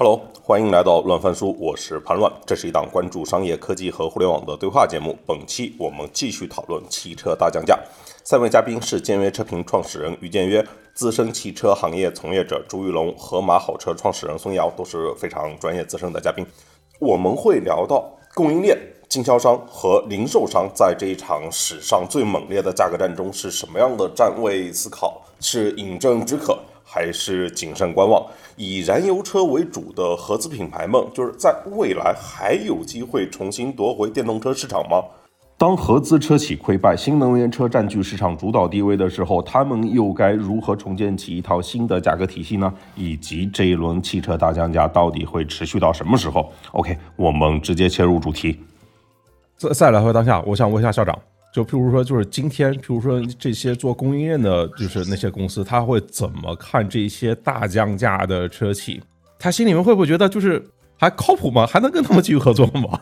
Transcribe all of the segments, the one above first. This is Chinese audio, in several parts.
Hello，欢迎来到乱翻书，我是潘乱。这是一档关注商业科技和互联网的对话节目。本期我们继续讨论汽车大降价。三位嘉宾是简约车评创始人于建约、资深汽车行业从业者朱玉龙、盒马好车创始人孙瑶，都是非常专业资深的嘉宾。我们会聊到供应链、经销商和零售商在这一场史上最猛烈的价格战中是什么样的站位思考，是饮鸩止渴。还是谨慎观望，以燃油车为主的合资品牌们，就是在未来还有机会重新夺回电动车市场吗？当合资车企溃败，新能源车占据市场主导地位的时候，他们又该如何重建起一套新的价格体系呢？以及这一轮汽车大降价到底会持续到什么时候？OK，我们直接切入主题。再再来回当下，我想问一下校长。就譬如说，就是今天，譬如说这些做供应链的，就是那些公司，他会怎么看这些大降价的车企？他心里面会不会觉得就是还靠谱吗？还能跟他们继续合作吗？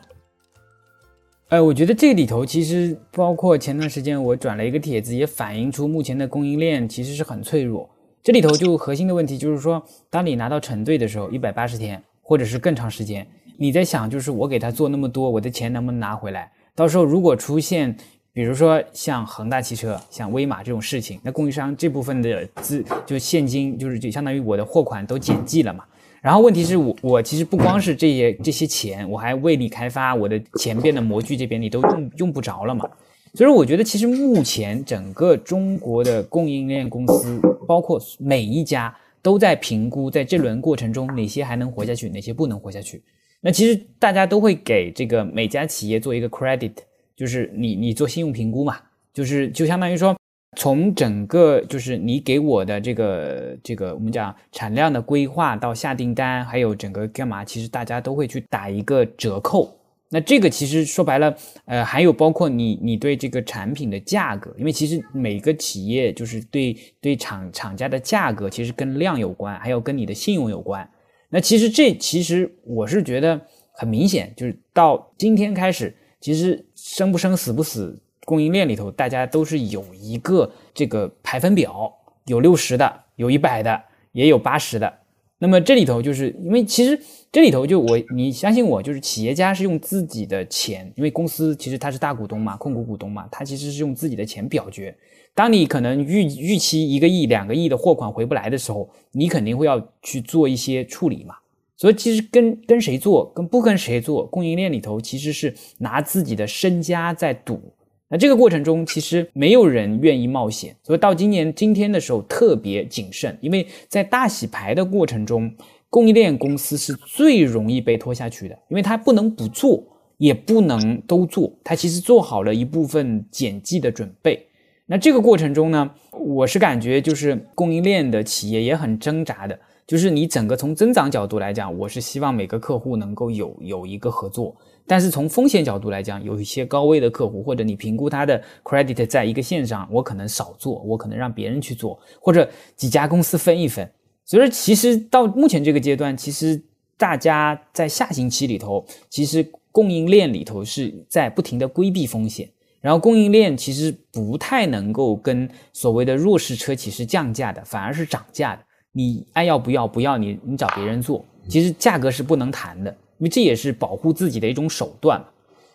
哎，我觉得这里头其实包括前段时间我转了一个帖子，也反映出目前的供应链其实是很脆弱。这里头就核心的问题就是说，当你拿到成对的时候，一百八十天或者是更长时间，你在想就是我给他做那么多，我的钱能不能拿回来？到时候如果出现。比如说像恒大汽车、像威马这种事情，那供应商这部分的资就现金，就是就相当于我的货款都减记了嘛。然后问题是我我其实不光是这些这些钱，我还为你开发我的前边的模具这边你都用用不着了嘛。所以我觉得其实目前整个中国的供应链公司，包括每一家都在评估，在这轮过程中哪些还能活下去，哪些不能活下去。那其实大家都会给这个每家企业做一个 credit。就是你你做信用评估嘛，就是就相当于说，从整个就是你给我的这个这个我们讲产量的规划到下订单，还有整个干嘛，其实大家都会去打一个折扣。那这个其实说白了，呃，还有包括你你对这个产品的价格，因为其实每个企业就是对对厂厂家的价格，其实跟量有关，还有跟你的信用有关。那其实这其实我是觉得很明显，就是到今天开始。其实生不生死不死，供应链里头大家都是有一个这个排分表，有六十的，有一百的，也有八十的。那么这里头就是因为其实这里头就我你相信我，就是企业家是用自己的钱，因为公司其实他是大股东嘛，控股股东嘛，他其实是用自己的钱表决。当你可能预预期一个亿、两个亿的货款回不来的时候，你肯定会要去做一些处理嘛。所以其实跟跟谁做，跟不跟谁做，供应链里头其实是拿自己的身家在赌。那这个过程中，其实没有人愿意冒险。所以到今年今天的时候特别谨慎，因为在大洗牌的过程中，供应链公司是最容易被拖下去的，因为它不能不做，也不能都做，它其实做好了一部分减记的准备。那这个过程中呢，我是感觉就是供应链的企业也很挣扎的。就是你整个从增长角度来讲，我是希望每个客户能够有有一个合作，但是从风险角度来讲，有一些高危的客户，或者你评估他的 credit 在一个线上，我可能少做，我可能让别人去做，或者几家公司分一分。所以说，其实到目前这个阶段，其实大家在下行期里头，其实供应链里头是在不停的规避风险，然后供应链其实不太能够跟所谓的弱势车企是降价的，反而是涨价的。你爱要不要不要你你找别人做，其实价格是不能谈的，因为这也是保护自己的一种手段嘛。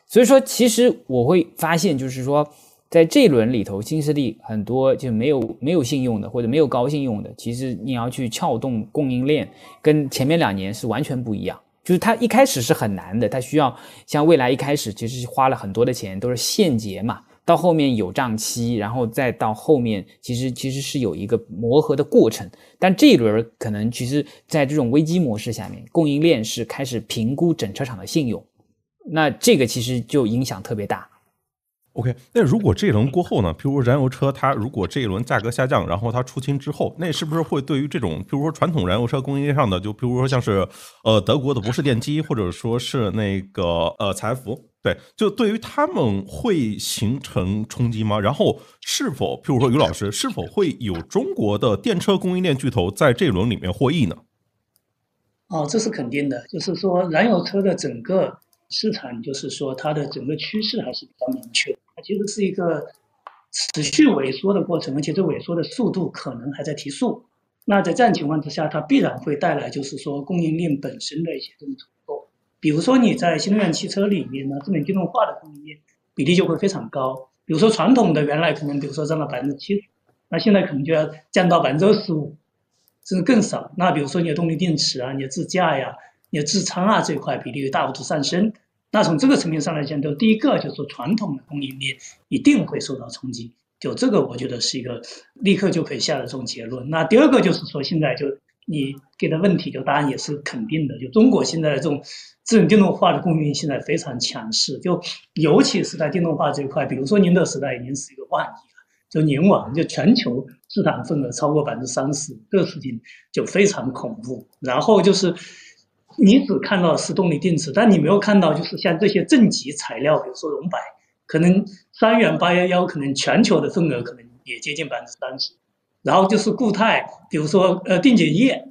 所以说，其实我会发现，就是说，在这一轮里头，新势力很多就没有没有信用的或者没有高信用的，其实你要去撬动供应链，跟前面两年是完全不一样。就是它一开始是很难的，它需要像未来一开始其实花了很多的钱，都是现结嘛。到后面有账期，然后再到后面，其实其实是有一个磨合的过程。但这一轮可能其实，在这种危机模式下面，供应链是开始评估整车厂的信用，那这个其实就影响特别大。OK，那如果这一轮过后呢？譬如说燃油车，它如果这一轮价格下降，然后它出清之后，那是不是会对于这种，譬如说传统燃油车供应链上的，就比如说像是呃德国的博世电机，或者说是那个呃采孚？对，就对于他们会形成冲击吗？然后是否，譬如说于老师，是否会有中国的电车供应链巨头在这轮里面获益呢？哦，这是肯定的。就是说，燃油车的整个市场，就是说它的整个趋势还是比较明确。它其实是一个持续萎缩的过程，而且这萎缩的速度可能还在提速。那在这样情况之下，它必然会带来就是说供应链本身的一些这种重构。比如说你在新能源汽车里面呢，智能电动化的供应链比例就会非常高。比如说传统的原来可能比如说占了百分之七十，那现在可能就要降到百分之二十五，甚至更少。那比如说你的动力电池啊，你的自驾呀，你的智仓啊这一块比例大幅度上升。那从这个层面上来讲，就第一个就是说传统的供应链一定会受到冲击。就这个，我觉得是一个立刻就可以下的这种结论。那第二个就是说，现在就你给的问题，就答案也是肯定的。就中国现在的这种智能电动化的供应现在非常强势，就尤其是在电动化这一块，比如说宁德时代已经是一个万亿了，就宁网就全球市场份额超过百分之三十，这个事情就非常恐怖。然后就是你只看到是动力电池，但你没有看到就是像这些正极材料，比如说熔白。可能三元八幺幺，可能全球的份额可能也接近百分之三十，然后就是固态，比如说呃电解液，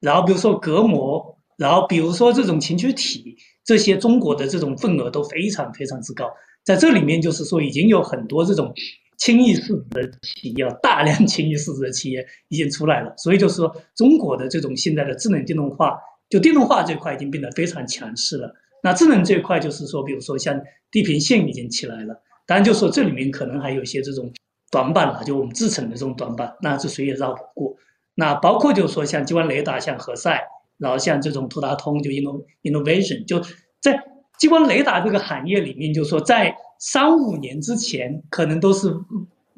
然后比如说隔膜，然后比如说这种情趣体，这些中国的这种份额都非常非常之高，在这里面就是说已经有很多这种轻易市值的企业，大量轻易市值的企业已经出来了，所以就是说中国的这种现在的智能电动化，就电动化这块已经变得非常强势了。那智能这块就是说，比如说像地平线已经起来了，当然就说这里面可能还有一些这种短板了，就我们制成的这种短板，那这谁也绕不过。那包括就是说像激光雷达、像何塞，然后像这种图达通，就 inno innovation，就在激光雷达这个行业里面，就是说在三五年之前，可能都是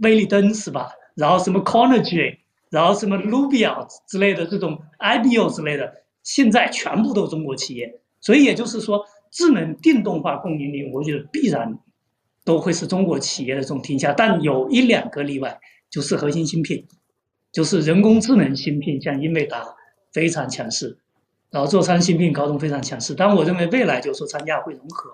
威利登是吧？然后什么 Conergy，然后什么 Rubio 之类的这种 IBO 之类的，现在全部都是中国企业，所以也就是说。智能电动化供应链，我觉得必然都会是中国企业的这种天下，但有一两个例外，就是核心芯片，就是人工智能芯片，像英伟达非常强势，然后座舱芯片高通非常强势。但我认为未来就是说参加会融合，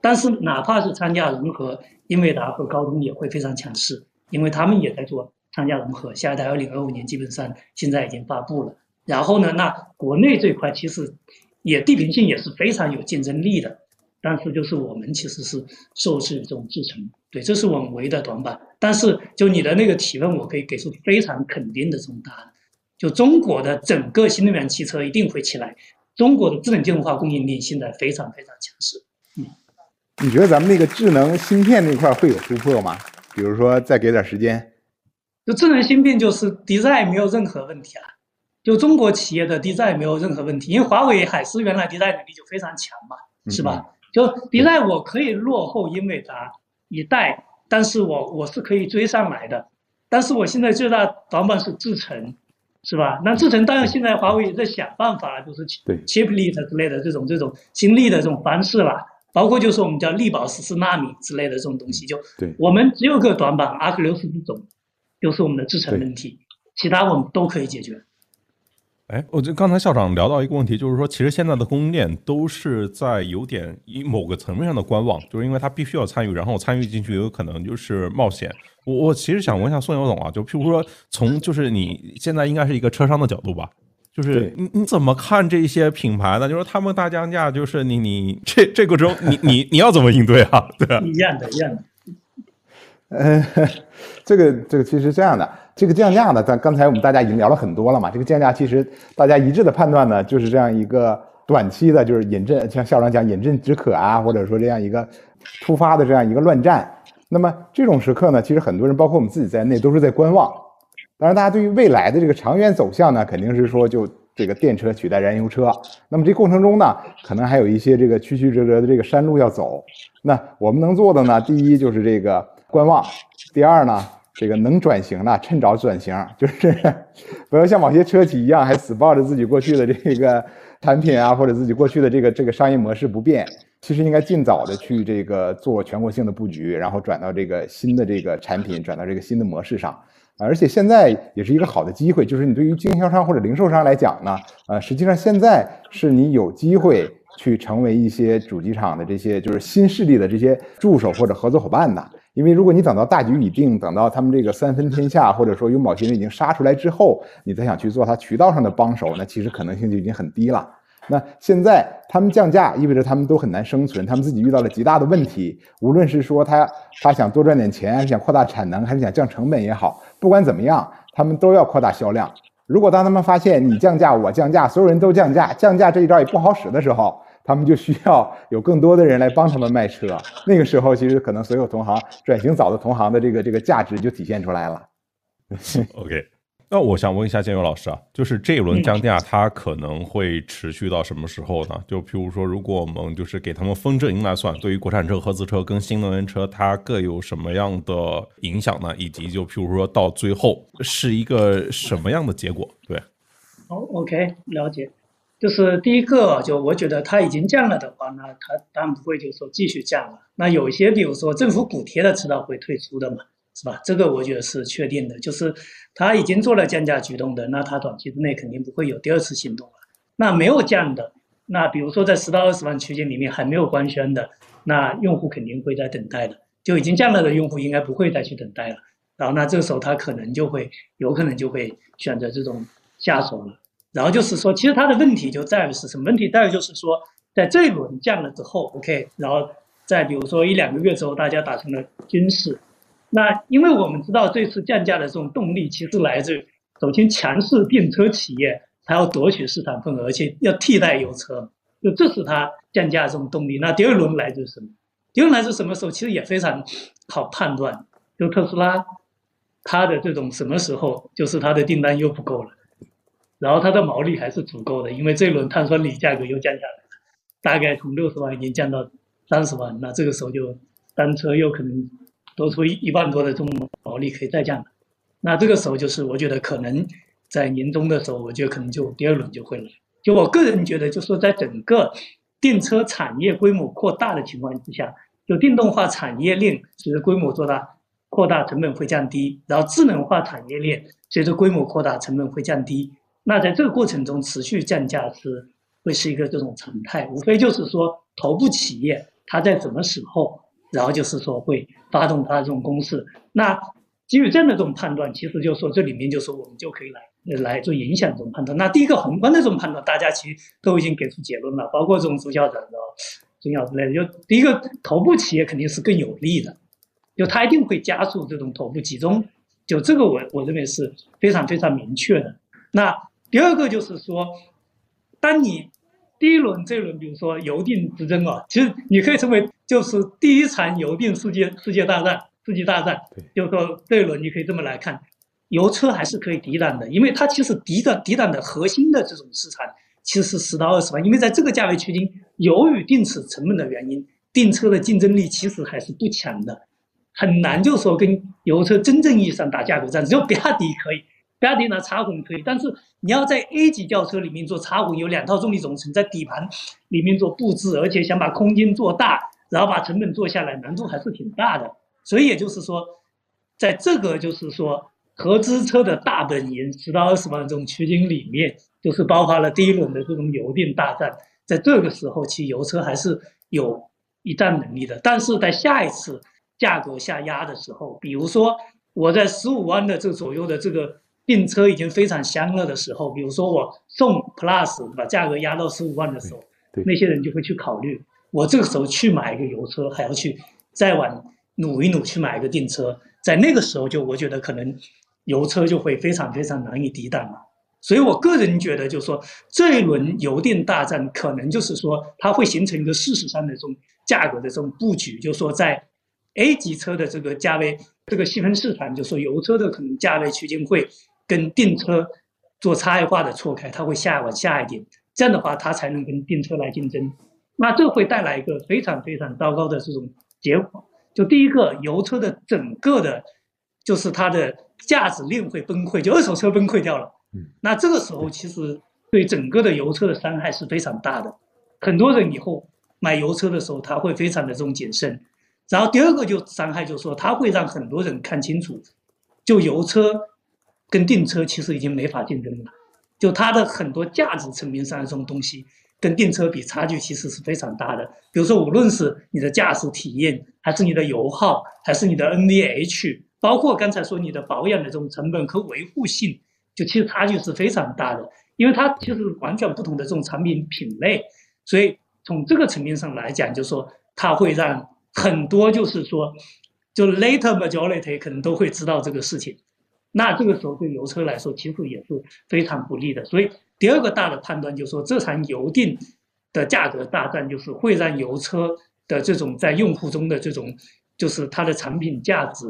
但是哪怕是参加融合，英伟达和高通也会非常强势，因为他们也在做参加融合。下一代二零二五年基本上现在已经发布了。然后呢，那国内这块其实。也地平线也是非常有竞争力的，但是就是我们其实是受制于这种制程，对，这是我们唯一的短板。但是就你的那个提问，我可以给出非常肯定的这种答案，就中国的整个新能源汽车一定会起来，中国的智能电动化供应链现在非常非常强势。嗯，你觉得咱们那个智能芯片那块会有突破吗？比如说再给点时间，就智能芯片就是 design 没有任何问题啊。就中国企业的 design 没有任何问题，因为华为海思原来 design 能力就非常强嘛，是吧？就低载我可以落后英伟达一代，但是我我是可以追上来的。但是我现在最大短板是制程，是吧？那制程当然现在华为也在想办法，就是 chiplet 之类的这种这种新力的这种方式啦，包括就是我们叫力宝十四纳米之类的这种东西。就我们只有个短板，Arc 六十这种，就是我们的制程问题，其他我们都可以解决。哎，我就刚才校长聊到一个问题，就是说，其实现在的供应链都是在有点以某个层面上的观望，就是因为他必须要参与，然后参与进去有可能就是冒险。我我其实想问一下宋友总啊，就譬如说，从就是你现在应该是一个车商的角度吧，就是你你怎么看这些品牌呢？就是他们大降价，就是你你这这个中你你你要怎么应对啊？对啊，一样的，一样的。呃，这个这个其实这样的，这个降价呢，咱刚才我们大家已经聊了很多了嘛。这个降价其实大家一致的判断呢，就是这样一个短期的，就是饮鸩，像校长讲饮鸩止渴啊，或者说这样一个突发的这样一个乱战。那么这种时刻呢，其实很多人，包括我们自己在内，都是在观望。当然，大家对于未来的这个长远走向呢，肯定是说就这个电车取代燃油车。那么这过程中呢，可能还有一些这个曲曲折折的这个山路要走。那我们能做的呢，第一就是这个。观望。第二呢，这个能转型的趁早转型，就是不要像某些车企一样，还死抱着自己过去的这个产品啊，或者自己过去的这个这个商业模式不变。其实应该尽早的去这个做全国性的布局，然后转到这个新的这个产品，转到这个新的模式上。而且现在也是一个好的机会，就是你对于经销商或者零售商来讲呢，呃，实际上现在是你有机会去成为一些主机厂的这些就是新势力的这些助手或者合作伙伴的。因为如果你等到大局已定，等到他们这个三分天下，或者说有某些人已经杀出来之后，你再想去做他渠道上的帮手，那其实可能性就已经很低了。那现在他们降价，意味着他们都很难生存，他们自己遇到了极大的问题。无论是说他他想多赚点钱，还是想扩大产能，还是想降成本也好，不管怎么样，他们都要扩大销量。如果当他们发现你降价我降价，所有人都降价，降价这一招也不好使的时候，他们就需要有更多的人来帮他们卖车。那个时候，其实可能所有同行转型早的同行的这个这个价值就体现出来了。OK，那我想问一下建勇老师啊，就是这一轮降价，它可能会持续到什么时候呢？就譬如说，如果我们就是给他们分阵营来算，对于国产车、合资车跟新能源车，它各有什么样的影响呢？以及就譬如说到最后是一个什么样的结果？对，好，OK，了解。就是第一个，就我觉得它已经降了的话，那它当然不会就说继续降了。那有一些，比如说政府补贴的，迟早会退出的嘛，是吧？这个我觉得是确定的。就是它已经做了降价举动的，那它短期之内肯定不会有第二次行动了。那没有降的，那比如说在十到二十万区间里面还没有官宣的，那用户肯定会在等待的。就已经降了的用户应该不会再去等待了。然后那这个时候他可能就会有可能就会选择这种下手了。然后就是说，其实它的问题就在于是什么问题？在于就是说，在这一轮降了之后，OK，然后再比如说一两个月之后，大家达成了均势。那因为我们知道这次降价的这种动力，其实来自首先强势电车企业，它要夺取市场份额，而且要替代油车，就这是它降价这种动力。那第二轮来自什么？第二轮来自什么时候？其实也非常好判断，就特斯拉，它的这种什么时候，就是它的订单又不够了。然后它的毛利还是足够的，因为这一轮碳酸锂价格又降下来了，大概从六十万已经降到三十万，那这个时候就单车又可能多出一一万多的这种毛利可以再降了，那这个时候就是我觉得可能在年终的时候，我觉得可能就第二轮就会来。就我个人觉得，就说在整个电车产业规模扩大的情况之下，就电动化产业链随着规模做大扩大，成本会降低，然后智能化产业链随着规模扩大，成本会降低。那在这个过程中，持续降价是会是一个这种常态，无非就是说头部企业它在什么时候，然后就是说会发动它的这种攻势。那基于这样的这种判断，其实就是说这里面就说我们就可以来来做影响这种判断。那第一个宏观的这种判断，大家其实都已经给出结论了，包括这种朱校长的、孙校之类的。就第一个头部企业肯定是更有利的，就它一定会加速这种头部集中。就这个我我认为是非常非常明确的。那第二个就是说，当你第一轮这一轮，比如说油电之争啊，其实你可以称为就是第一场油电世界世界大战、世纪大战。就是说这一轮你可以这么来看，油车还是可以抵挡的，因为它其实抵挡抵挡的核心的这种市场其实是十到二十万，因为在这个价位区间，由于电池成本的原因，电车的竞争力其实还是不强的，很难就说跟油车真正意义上打价格战，只有比亚迪可以。比亚迪拿插混可以，但是你要在 A 级轿车里面做插混，有两套重力总成在底盘里面做布置，而且想把空间做大，然后把成本做下来，难度还是挺大的。所以也就是说，在这个就是说合资车的大本营十到二十万这种区间里面，就是爆发了第一轮的这种油电大战。在这个时候，其实油车还是有一战能力的。但是在下一次价格下压的时候，比如说我在十五万的这左右的这个。电车已经非常香了的时候，比如说我送 Plus 把价格压到十五万的时候，那些人就会去考虑，我这个时候去买一个油车，还要去再往努一努去买一个电车，在那个时候就我觉得可能油车就会非常非常难以抵挡了。所以我个人觉得，就是说这一轮油电大战可能就是说它会形成一个事实上的这种价格的这种布局，就是说在 A 级车的这个价位这个细分市场，就是说油车的可能价位区间会。跟电车做差异化的错开，它会下往下一点，这样的话它才能跟电车来竞争。那这会带来一个非常非常糟糕的这种结果。就第一个，油车的整个的，就是它的价值链会崩溃，就二手车崩溃掉了。那这个时候其实对整个的油车的伤害是非常大的。很多人以后买油车的时候，他会非常的这种谨慎。然后第二个就伤害，就是说它会让很多人看清楚，就油车。跟电车其实已经没法竞争了，就它的很多价值层面上的这种东西，跟电车比差距其实是非常大的。比如说，无论是你的驾驶体验，还是你的油耗，还是你的 NVH，包括刚才说你的保养的这种成本和维护性，就其实差距是非常大的。因为它其实完全不同的这种产品品类，所以从这个层面上来讲，就说它会让很多就是说，就 later majority 可能都会知道这个事情。那这个时候对油车来说其实也是非常不利的。所以第二个大的判断就是说，这场油电的价格大战就是会让油车的这种在用户中的这种就是它的产品价值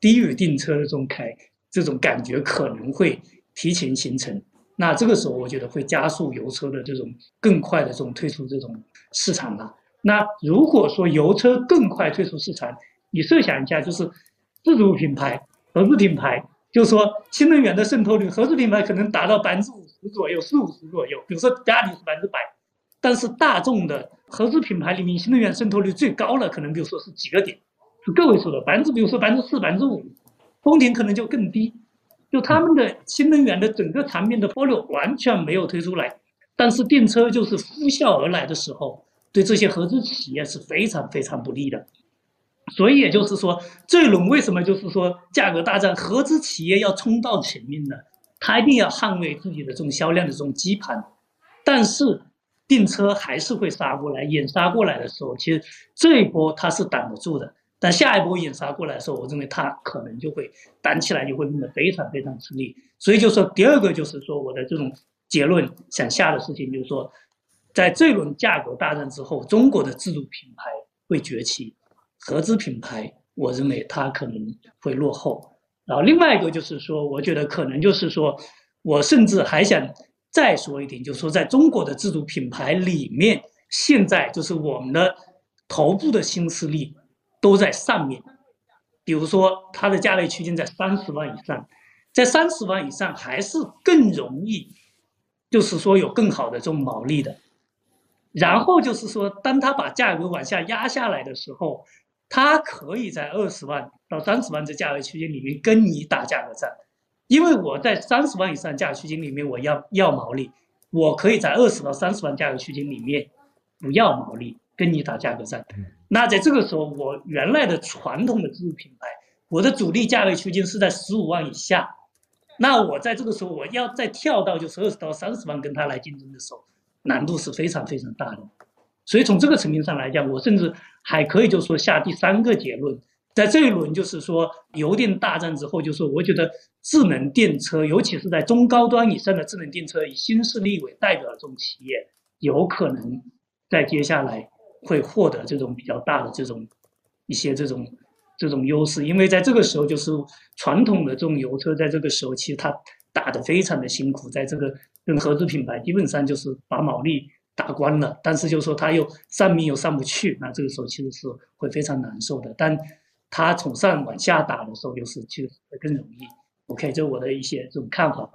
低于电车的这种开这种感觉可能会提前形成。那这个时候我觉得会加速油车的这种更快的这种退出这种市场了。那如果说油车更快退出市场，你设想一下，就是自主品牌、合资品牌，就是说新能源的渗透率，合资品牌可能达到百分之五十左右、四五十左右。比如说比亚迪是百分之百，但是大众的合资品牌里面新能源渗透率最高了，可能比如说是几个点，是个位数的百分之，比如说百分之四、百分之五，丰田可能就更低。就他们的新能源的整个产品的波流完全没有推出来，但是电车就是呼啸而来的时候，对这些合资企业是非常非常不利的。所以也就是说，这一轮为什么就是说价格大战，合资企业要冲到前面呢？他一定要捍卫自己的这种销量的这种基盘，但是订车还是会杀过来，演杀过来的时候，其实这一波它是挡得住的。但下一波演杀过来的时候，我认为它可能就会单起来就会变得非常非常吃力。所以就说第二个就是说我的这种结论想下的事情就是说，在这轮价格大战之后，中国的自主品牌会崛起，合资品牌我认为它可能会落后。然后另外一个就是说，我觉得可能就是说，我甚至还想再说一点，就是说在中国的自主品牌里面，现在就是我们的头部的新势力。都在上面，比如说它的价位区间在三十万以上，在三十万以上还是更容易，就是说有更好的这种毛利的。然后就是说，当他把价格往下压下来的时候，他可以在二十万到三十万这价位区间里面跟你打价格战，因为我在三十万以上价格区间里面我要要毛利，我可以在二十到三十万价格区间里面不要毛利。跟你打价格战，那在这个时候，我原来的传统的自主品牌，我的主力价位区间是在十五万以下，那我在这个时候我要再跳到就是二十到三十万跟他来竞争的时候，难度是非常非常大的。所以从这个层面上来讲，我甚至还可以就说下第三个结论，在这一轮就是说油电大战之后，就是我觉得智能电车，尤其是在中高端以上的智能电车，以新势力为代表的这种企业，有可能在接下来。会获得这种比较大的这种一些这种这种优势，因为在这个时候，就是传统的这种油车，在这个时候其实它打得非常的辛苦，在这个跟合资品牌基本上就是把毛利打光了，但是就是说它又上面又上不去，那这个时候其实是会非常难受的。但它从上往下打的时候，就是其实会更容易。OK，这是我的一些这种看法吧。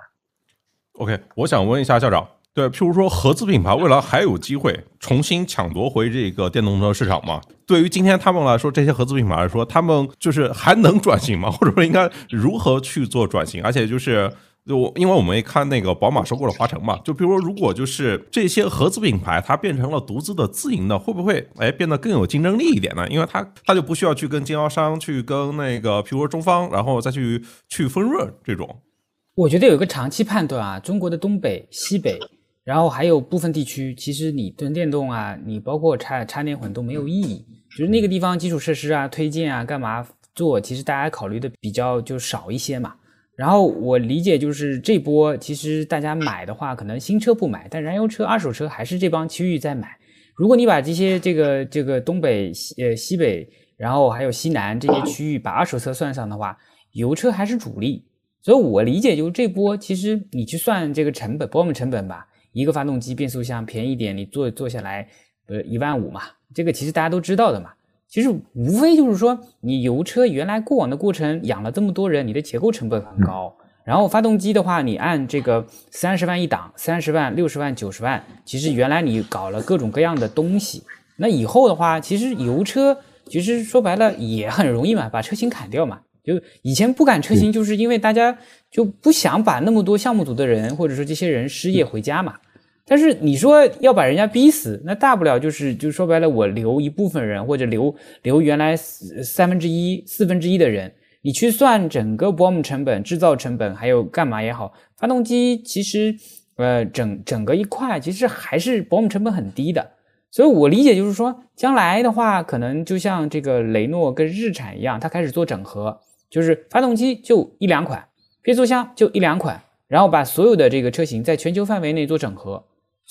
OK，我想问一下校长。对，譬如说合资品牌未来还有机会重新抢夺回这个电动车市场吗？对于今天他们来说，这些合资品牌来说，他们就是还能转型吗？或者说应该如何去做转型？而且就是就因为我们也看那个宝马收购了华晨嘛，就比如说如果就是这些合资品牌它变成了独资的自营的，会不会哎变得更有竞争力一点呢？因为它它就不需要去跟经销商去跟那个譬如说中方，然后再去去分润这种。我觉得有个长期判断啊，中国的东北、西北。然后还有部分地区，其实你纯电动啊，你包括插插电混都没有意义，就是那个地方基础设施啊、推荐啊、干嘛做，其实大家考虑的比较就少一些嘛。然后我理解就是这波其实大家买的话，可能新车不买，但燃油车、二手车还是这帮区域在买。如果你把这些这个这个东北、西呃西北，然后还有西南这些区域把二手车算上的话，油车还是主力。所以我理解就是这波其实你去算这个成本，保姆成本吧。一个发动机变速箱便宜点，你做做下来，呃，一万五嘛，这个其实大家都知道的嘛。其实无非就是说，你油车原来过往的过程养了这么多人，你的结构成本很高。然后发动机的话，你按这个三十万一档，三十万、六十万、九十万，其实原来你搞了各种各样的东西。那以后的话，其实油车其实说白了也很容易嘛，把车型砍掉嘛。就以前不赶车型，就是因为大家就不想把那么多项目组的人，或者说这些人失业回家嘛。但是你说要把人家逼死，那大不了就是就说白了，我留一部分人，或者留留原来三分之一、四分之一的人，你去算整个 BOM 成本、制造成本，还有干嘛也好，发动机其实呃整整个一块其实还是 BOM 成本很低的。所以我理解就是说，将来的话，可能就像这个雷诺跟日产一样，它开始做整合。就是发动机就一两款，变速箱就一两款，然后把所有的这个车型在全球范围内做整合。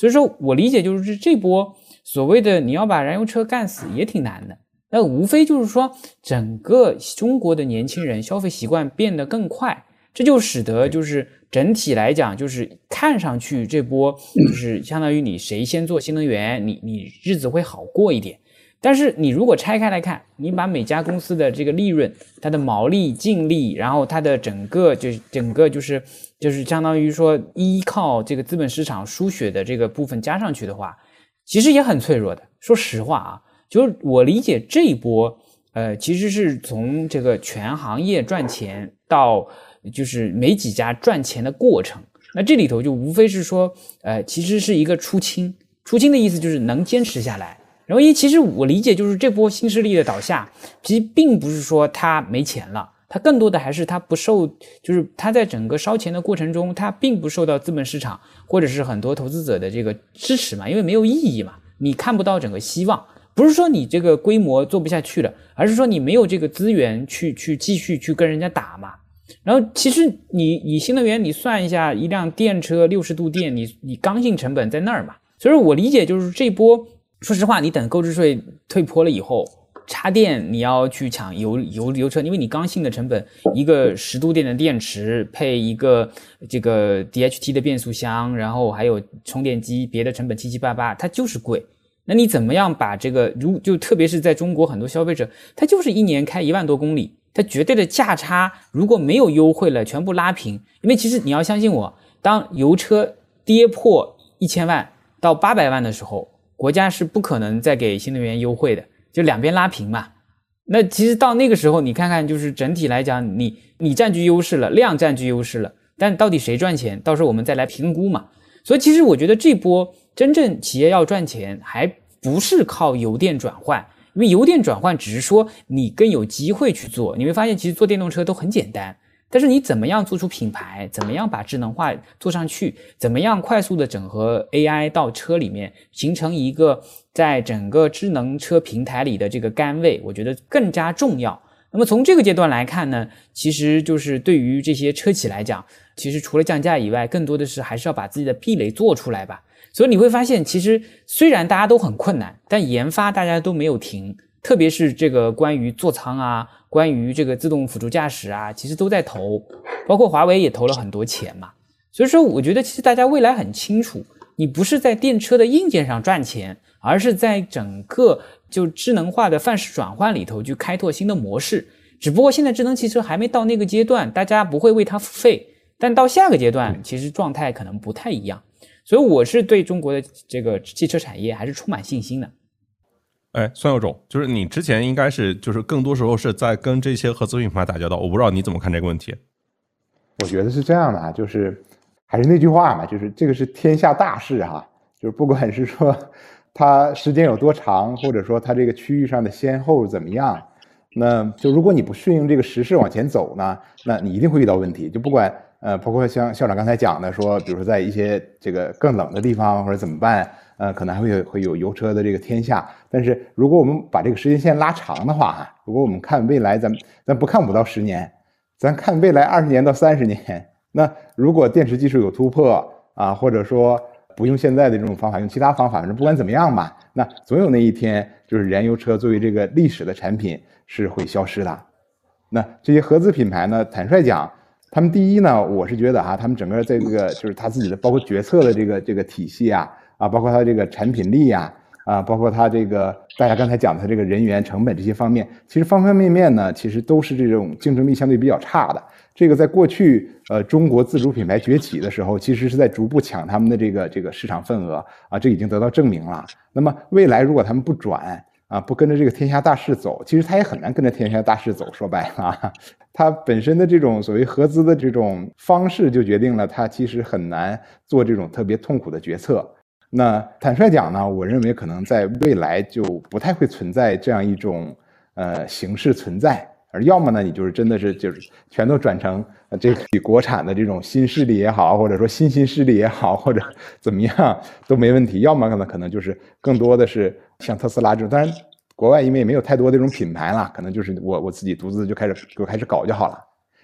所以说我理解就是这波所谓的你要把燃油车干死也挺难的。那无非就是说整个中国的年轻人消费习惯变得更快，这就使得就是整体来讲就是看上去这波就是相当于你谁先做新能源，你你日子会好过一点。但是你如果拆开来看，你把每家公司的这个利润、它的毛利、净利，然后它的整个就是整个就是就是相当于说依靠这个资本市场输血的这个部分加上去的话，其实也很脆弱的。说实话啊，就是我理解这一波，呃，其实是从这个全行业赚钱到就是没几家赚钱的过程。那这里头就无非是说，呃，其实是一个出清，出清的意思就是能坚持下来。然后，一其实我理解就是这波新势力的倒下，其实并不是说他没钱了，它更多的还是它不受，就是它在整个烧钱的过程中，它并不受到资本市场或者是很多投资者的这个支持嘛，因为没有意义嘛，你看不到整个希望，不是说你这个规模做不下去了，而是说你没有这个资源去去继续去跟人家打嘛。然后，其实你你新能源，你算一下一辆电车六十度电，你你刚性成本在那儿嘛，所以我理解就是这波。说实话，你等购置税退坡了以后，插电你要去抢油油油车，因为你刚性的成本，一个十度电的电池配一个这个 DHT 的变速箱，然后还有充电机，别的成本七七八八，它就是贵。那你怎么样把这个，如就特别是在中国很多消费者，他就是一年开一万多公里，他绝对的价差如果没有优惠了，全部拉平。因为其实你要相信我，当油车跌破一千万到八百万的时候。国家是不可能再给新能源优惠的，就两边拉平嘛。那其实到那个时候，你看看，就是整体来讲，你你占据优势了，量占据优势了，但到底谁赚钱，到时候我们再来评估嘛。所以其实我觉得这波真正企业要赚钱，还不是靠油电转换，因为油电转换只是说你更有机会去做。你会发现，其实做电动车都很简单。但是你怎么样做出品牌？怎么样把智能化做上去？怎么样快速的整合 AI 到车里面，形成一个在整个智能车平台里的这个杆位？我觉得更加重要。那么从这个阶段来看呢，其实就是对于这些车企来讲，其实除了降价以外，更多的是还是要把自己的壁垒做出来吧。所以你会发现，其实虽然大家都很困难，但研发大家都没有停。特别是这个关于座舱啊，关于这个自动辅助驾驶啊，其实都在投，包括华为也投了很多钱嘛。所以说，我觉得其实大家未来很清楚，你不是在电车的硬件上赚钱，而是在整个就智能化的范式转换里头去开拓新的模式。只不过现在智能汽车还没到那个阶段，大家不会为它付费，但到下个阶段，其实状态可能不太一样。所以我是对中国的这个汽车产业还是充满信心的。哎，孙有种，就是你之前应该是就是更多时候是在跟这些合资品牌打交道，我不知道你怎么看这个问题。我觉得是这样的啊，就是还是那句话嘛，就是这个是天下大事哈，就是不管是说它时间有多长，或者说它这个区域上的先后怎么样，那就如果你不顺应这个时势往前走呢，那你一定会遇到问题。就不管呃，包括像校长刚才讲的说，比如说在一些这个更冷的地方或者怎么办。呃，可能还会有会有油车的这个天下，但是如果我们把这个时间线拉长的话，哈，如果我们看未来，咱咱不看五到十年，咱看未来二十年到三十年，那如果电池技术有突破啊，或者说不用现在的这种方法，用其他方法，反正不管怎么样吧，那总有那一天，就是燃油车作为这个历史的产品是会消失的。那这些合资品牌呢，坦率讲，他们第一呢，我是觉得哈，他们整个在这个就是他自己的包括决策的这个这个体系啊。啊，包括它这个产品力呀，啊，包括它这个大家刚才讲的这个人员成本这些方面，其实方方面面呢，其实都是这种竞争力相对比较差的。这个在过去，呃，中国自主品牌崛起的时候，其实是在逐步抢他们的这个这个市场份额啊，这已经得到证明了。那么未来如果他们不转啊，不跟着这个天下大势走，其实他也很难跟着天下大势走。说白了，他本身的这种所谓合资的这种方式，就决定了他其实很难做这种特别痛苦的决策。那坦率讲呢，我认为可能在未来就不太会存在这样一种呃形式存在，而要么呢，你就是真的是就是全都转成这个国产的这种新势力也好，或者说新兴势力也好，或者怎么样都没问题；要么可能可能就是更多的是像特斯拉这种，当然国外因为也没有太多这种品牌了，可能就是我我自己独自就开始就开始搞就好了。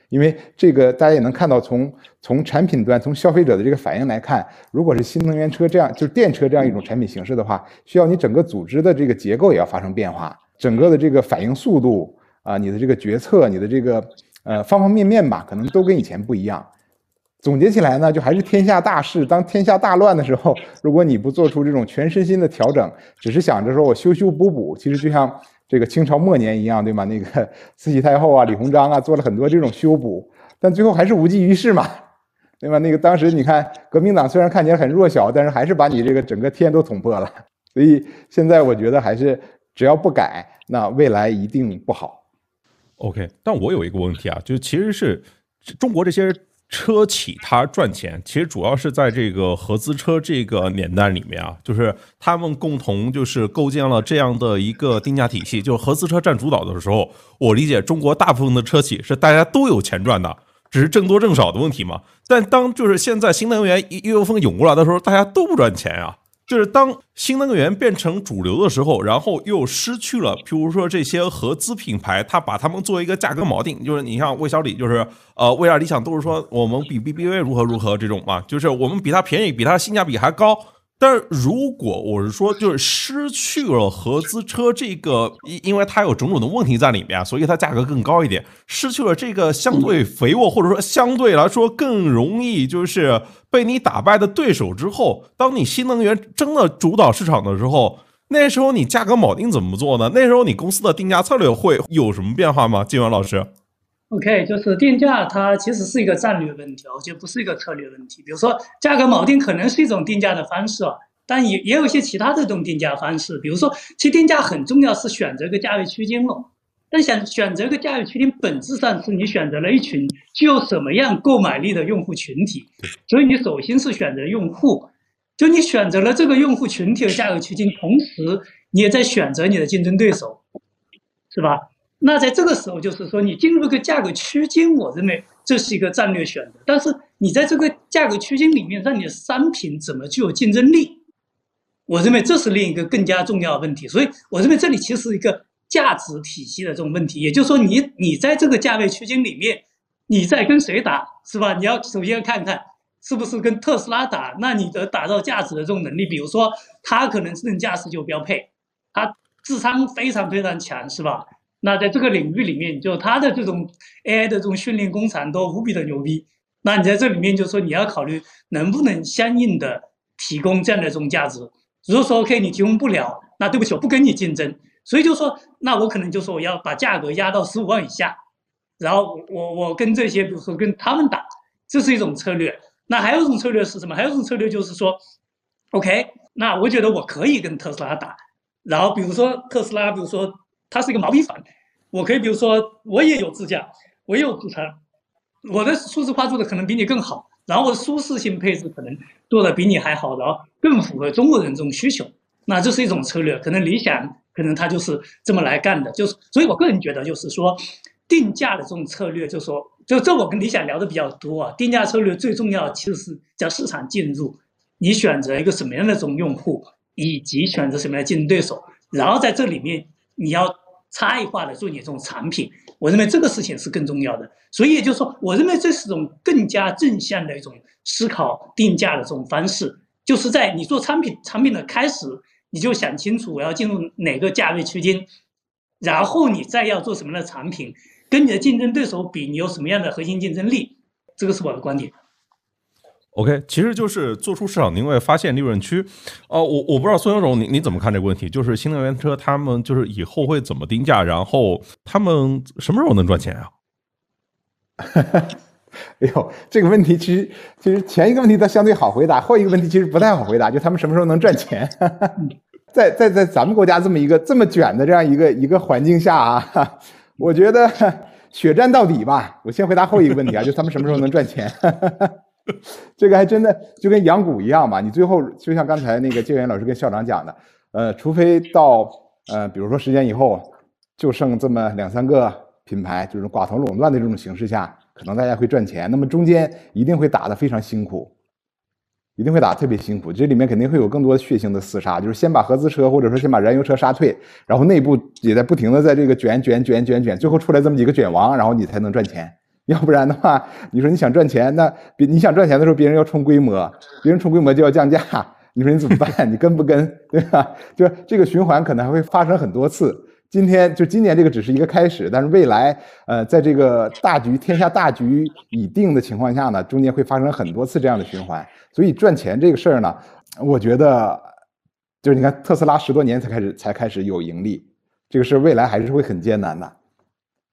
因为这个大家也能看到从，从产品端、从消费者的这个反应来看，如果是新能源车这样，就是电车这样一种产品形式的话，需要你整个组织的这个结构也要发生变化，整个的这个反应速度啊，你的这个决策，你的这个呃方方面面吧，可能都跟以前不一样。总结起来呢，就还是天下大事，当天下大乱的时候，如果你不做出这种全身心的调整，只是想着说我修修补补，其实就像这个清朝末年一样，对吗？那个 慈禧太后啊，李鸿章啊，做了很多这种修补，但最后还是无济于事嘛，对吧？那个当时你看，革命党虽然看起来很弱小，但是还是把你这个整个天都捅破了。所以现在我觉得还是只要不改，那未来一定不好。OK，但我有一个问题啊，就其实是中国这些。车企它赚钱，其实主要是在这个合资车这个年代里面啊，就是他们共同就是构建了这样的一个定价体系，就是合资车占主导的时候，我理解中国大部分的车企是大家都有钱赚的，只是挣多挣少的问题嘛。但当就是现在新能源一一风涌过来的时候，大家都不赚钱啊。就是当新能源变成主流的时候，然后又失去了，譬如说这些合资品牌，它把它们作为一个价格锚定，就是你像魏小李，就是呃，威亚理想都是说我们比 BBA 如何如何这种嘛，就是我们比它便宜，比它性价比还高。但是如果我是说，就是失去了合资车这个，因因为它有种种的问题在里面，所以它价格更高一点。失去了这个相对肥沃或者说相对来说更容易就是被你打败的对手之后，当你新能源真的主导市场的时候，那时候你价格锚定怎么做呢？那时候你公司的定价策略会有什么变化吗？金元老师？OK，就是定价，它其实是一个战略问题，我觉得不是一个策略问题。比如说，价格锚定可能是一种定价的方式啊，但也也有一些其他的这种定价方式。比如说，其实定价很重要，是选择一个价位区间了。但想选择一个价格区间，本质上是你选择了一群具有什么样购买力的用户群体。所以你首先是选择用户，就你选择了这个用户群体的价格区间，同时你也在选择你的竞争对手，是吧？那在这个时候，就是说你进入一个价格区间，我认为这是一个战略选择。但是你在这个价格区间里面，让你的商品怎么具有竞争力，我认为这是另一个更加重要的问题。所以我认为这里其实是一个价值体系的这种问题。也就是说，你你在这个价位区间里面，你在跟谁打，是吧？你要首先要看看是不是跟特斯拉打，那你的打造价值的这种能力，比如说它可能智能驾驶就标配，它智商非常非常强，是吧？那在这个领域里面，就它的这种 AI 的这种训练工厂都无比的牛逼。那你在这里面就说你要考虑能不能相应的提供这样的这种价值。如果说 OK 你提供不了，那对不起我不跟你竞争。所以就说那我可能就说我要把价格压到十五万以下，然后我我跟这些比如说跟他们打，这是一种策略。那还有一种策略是什么？还有一种策略就是说，OK 那我觉得我可以跟特斯拉打，然后比如说特斯拉，比如说它是一个毛坯房。我可以，比如说，我也有自驾，我也有组成，我的数字化做的可能比你更好，然后我的舒适性配置可能做的比你还好，然后更符合中国人这种需求。那这是一种策略，可能理想可能他就是这么来干的。就是，所以我个人觉得，就是说，定价的这种策略，就是说，就这我跟李想聊的比较多啊。定价策略最重要其实是叫市场进入，你选择一个什么样的这种用户，以及选择什么样的竞争对手，然后在这里面你要。差异化的做你这种产品，我认为这个事情是更重要的。所以也就是说，我认为这是种更加正向的一种思考定价的这种方式，就是在你做产品产品的开始，你就想清楚我要进入哪个价位区间，然后你再要做什么样的产品，跟你的竞争对手比，你有什么样的核心竞争力，这个是我的观点。OK，其实就是做出市场定位，发现利润区。呃，我我不知道孙总总，你你怎么看这个问题？就是新能源车，他们就是以后会怎么定价？然后他们什么时候能赚钱啊？哎呦，这个问题其实其实前一个问题它相对好回答，后一个问题其实不太好回答。就他们什么时候能赚钱？在在在咱们国家这么一个这么卷的这样一个一个环境下啊，我觉得血战到底吧。我先回答后一个问题啊，就他们什么时候能赚钱？这个还真的就跟养股一样嘛，你最后就像刚才那个建元老师跟校长讲的，呃，除非到呃，比如说十年以后就剩这么两三个品牌，就是寡头垄断的这种形势下，可能大家会赚钱。那么中间一定会打得非常辛苦，一定会打得特别辛苦。这里面肯定会有更多血腥的厮杀，就是先把合资车或者说先把燃油车杀退，然后内部也在不停的在这个卷卷卷卷卷，最后出来这么几个卷王，然后你才能赚钱。要不然的话，你说你想赚钱，那别你想赚钱的时候，别人要冲规模，别人冲规模就要降价，你说你怎么办？你跟不跟？对吧？就是这个循环可能还会发生很多次。今天就今年这个只是一个开始，但是未来，呃，在这个大局天下大局已定的情况下呢，中间会发生很多次这样的循环。所以赚钱这个事儿呢，我觉得就是你看特斯拉十多年才开始才开始有盈利，这个事未来还是会很艰难的。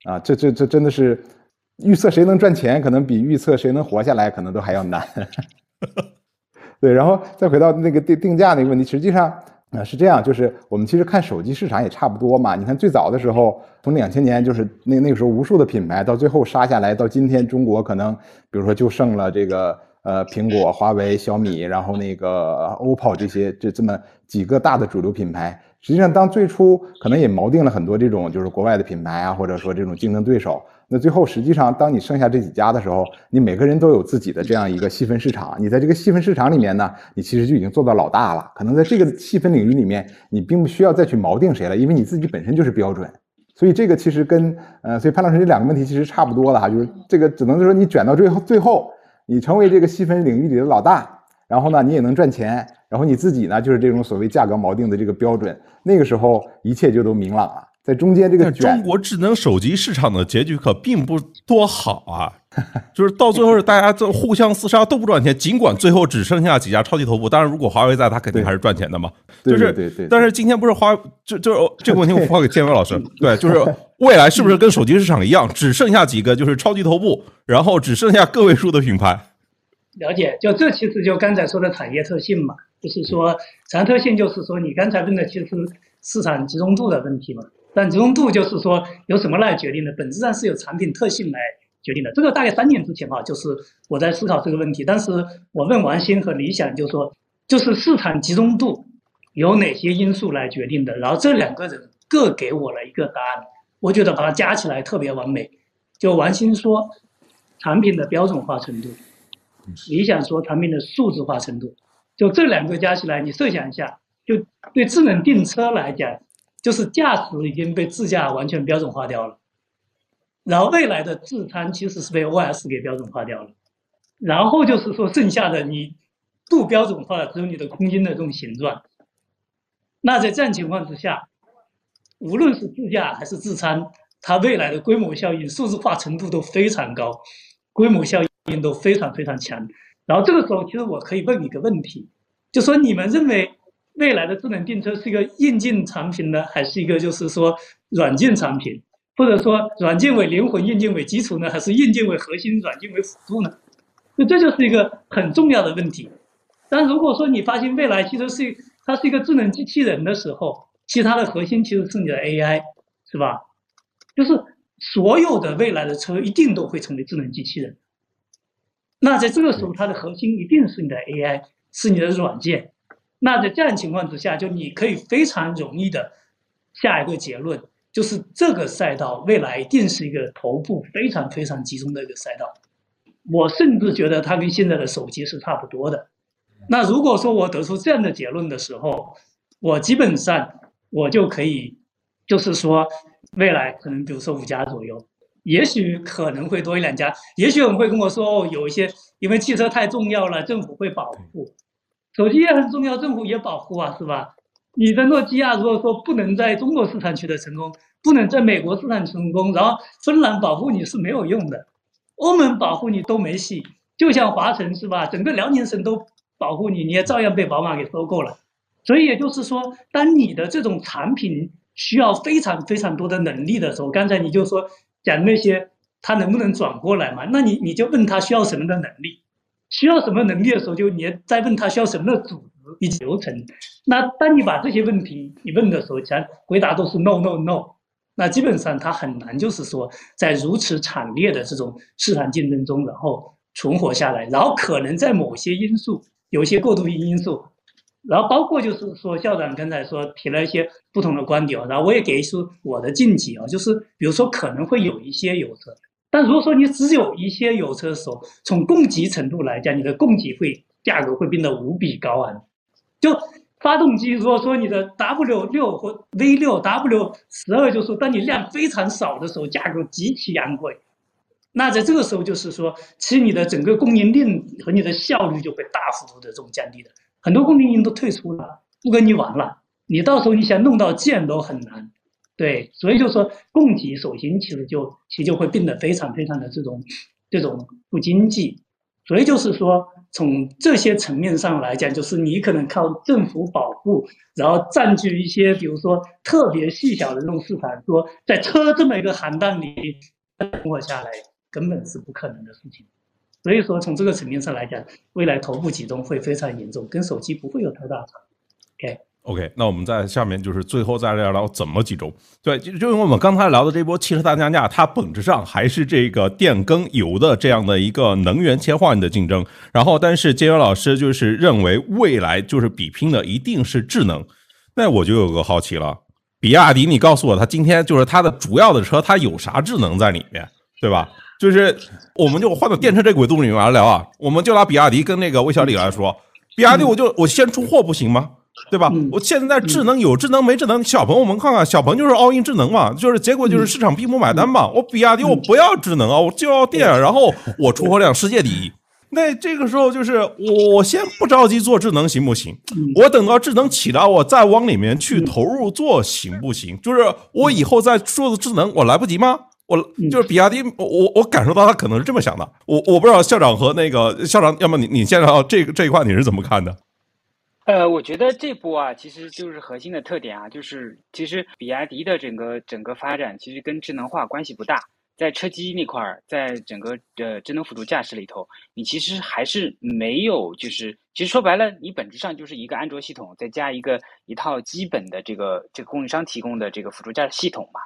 啊，这这这真的是预测谁能赚钱，可能比预测谁能活下来可能都还要难。对，然后再回到那个定定价那个问题，实际上啊是这样，就是我们其实看手机市场也差不多嘛。你看最早的时候，从两千年就是那那个时候无数的品牌，到最后杀下来，到今天中国可能比如说就剩了这个呃苹果、华为、小米，然后那个 OPPO 这些这这么几个大的主流品牌。实际上，当最初可能也锚定了很多这种就是国外的品牌啊，或者说这种竞争对手。那最后实际上，当你剩下这几家的时候，你每个人都有自己的这样一个细分市场。你在这个细分市场里面呢，你其实就已经做到老大了。可能在这个细分领域里面，你并不需要再去锚定谁了，因为你自己本身就是标准。所以这个其实跟呃，所以潘老师这两个问题其实差不多的哈，就是这个只能是说你卷到最后，最后你成为这个细分领域里的老大。然后呢，你也能赚钱，然后你自己呢，就是这种所谓价格锚定的这个标准，那个时候一切就都明朗了。在中间这个中国智能手机市场的结局可并不多好啊，就是到最后是大家这互相厮杀都不赚钱，尽管最后只剩下几家超级头部。当然，如果华为在，它肯定还是赚钱的嘛。就是对对。但是今天不是华，就就这个问题我 发给建伟老师。对，就是未来是不是跟手机市场一样，只剩下几个就是超级头部，然后只剩下个位数的品牌。了解，就这其实就刚才说的产业特性嘛，就是说产业特性就是说你刚才问的其实市场集中度的问题嘛，但集中度就是说由什么来决定的？本质上是由产品特性来决定的。这个大概三年之前吧，就是我在思考这个问题，但是我问王鑫和李想，就说就是市场集中度由哪些因素来决定的？然后这两个人各给我了一个答案，我觉得把它加起来特别完美。就王鑫说，产品的标准化程度。李想说产品的数字化程度，就这两个加起来，你设想一下，就对智能订车来讲，就是驾驶已经被自驾完全标准化掉了，然后未来的自餐其实是被 OS 给标准化掉了，然后就是说剩下的你不标准化的只有你的空间的这种形状，那在这样情况之下，无论是自驾还是自餐，它未来的规模效应、数字化程度都非常高，规模效应。都非常非常强，然后这个时候其实我可以问一个问题，就说你们认为未来的智能电车是一个硬件产品呢，还是一个就是说软件产品，或者说软件为灵魂，硬件为基础呢，还是硬件为核心，软件为辅助呢？那这就是一个很重要的问题。但如果说你发现未来其实是它是一个智能机器人的时候，其实它的核心其实是你的 AI，是吧？就是所有的未来的车一定都会成为智能机器人。那在这个时候，它的核心一定是你的 AI，是你的软件。那在这样情况之下，就你可以非常容易的下一个结论，就是这个赛道未来一定是一个头部非常非常集中的一个赛道。我甚至觉得它跟现在的手机是差不多的。那如果说我得出这样的结论的时候，我基本上我就可以，就是说未来可能比如说五家左右。也许可能会多一两家，也许我们会跟我说哦，有一些因为汽车太重要了，政府会保护，手机也很重要，政府也保护啊，是吧？你的诺基亚如果说不能在中国市场取得成功，不能在美国市场成功，然后芬兰保护你是没有用的，欧盟保护你都没戏，就像华晨是吧？整个辽宁省都保护你，你也照样被宝马给收购了。所以也就是说，当你的这种产品需要非常非常多的能力的时候，刚才你就说。讲那些他能不能转过来嘛？那你你就问他需要什么的能力，需要什么能力的时候，就你再问他需要什么的组织以及流程。那当你把这些问题你问的时候，全回答都是 no no no，那基本上他很难就是说在如此惨烈的这种市场竞争中，然后存活下来，然后可能在某些因素有一些过渡性因素。然后包括就是说，校长刚才说提了一些不同的观点，然后我也给出我的见解啊，就是比如说可能会有一些有的，但如果说你只有一些油车的时候，从供给程度来讲，你的供给会价格会变得无比高昂。就发动机，如果说你的 W 六或 V 六、W 十二，就是当你量非常少的时候，价格极其昂贵。那在这个时候，就是说，其实你的整个供应链和你的效率就会大幅度的这种降低的。很多供应链都退出了，不跟你玩了。你到时候你想弄到件都很难。对，所以就说供给首先其实就其实就会变得非常非常的这种这种不经济。所以就是说，从这些层面上来讲，就是你可能靠政府保护，然后占据一些比如说特别细小的这种市场，说在车这么一个行当里存活下来。根本是不可能的事情，所以说从这个层面上来讲，未来头部集中会非常严重，跟手机不会有太大差别。OK OK，那我们在下面就是最后再聊聊怎么集中。对，就就因为我们刚才聊的这波汽车大降价，它本质上还是这个电跟油的这样的一个能源切换的竞争。然后，但是杰元老师就是认为未来就是比拼的一定是智能。那我就有个好奇了，比亚迪，你告诉我，它今天就是它的主要的车，它有啥智能在里面，对吧？就是，我们就换到电车这轨度里面来聊啊，我们就拿比亚迪跟那个魏小李来说，比亚迪我就我先出货不行吗？对吧？我现在智能有智能没智能，小鹏我们看看，小鹏就是 all in 智能嘛，就是结果就是市场并不买单嘛。我比亚迪我不要智能啊，我就要电，然后我出货量世界第一。那这个时候就是我先不着急做智能行不行？我等到智能起来，我再往里面去投入做行不行？就是我以后再做的智能，我来不及吗？我就是比亚迪，我我我感受到他可能是这么想的。我我不知道校长和那个校长，要么你你先聊这个这一块，你是怎么看的？呃，我觉得这波啊，其实就是核心的特点啊，就是其实比亚迪的整个整个发展，其实跟智能化关系不大。在车机那块儿，在整个的智能辅助驾驶里头，你其实还是没有，就是其实说白了，你本质上就是一个安卓系统，再加一个一套基本的这个这个供应商提供的这个辅助驾驶系统嘛。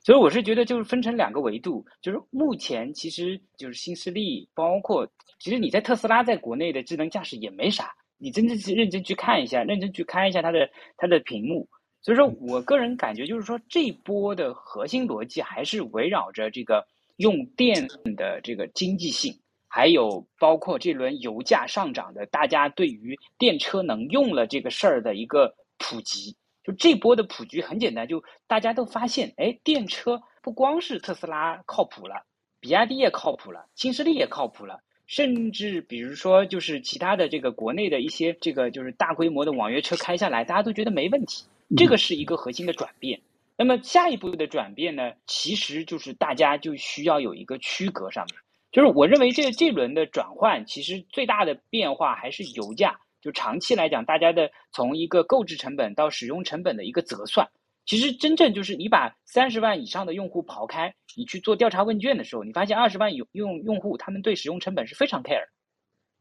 所以我是觉得，就是分成两个维度，就是目前其实就是新势力，包括其实你在特斯拉在国内的智能驾驶也没啥，你真正去认真去看一下，认真去看一下它的它的屏幕。所以说我个人感觉就是说，这一波的核心逻辑还是围绕着这个用电的这个经济性，还有包括这轮油价上涨的大家对于电车能用了这个事儿的一个普及。就这波的普及很简单，就大家都发现，哎，电车不光是特斯拉靠谱了，比亚迪也靠谱了，新势力也靠谱了，甚至比如说就是其他的这个国内的一些这个就是大规模的网约车开下来，大家都觉得没问题，这个是一个核心的转变。那么下一步的转变呢，其实就是大家就需要有一个区隔上面，就是我认为这这轮的转换，其实最大的变化还是油价。就长期来讲，大家的从一个购置成本到使用成本的一个折算，其实真正就是你把三十万以上的用户刨开，你去做调查问卷的时候，你发现二十万用用用户他们对使用成本是非常 care。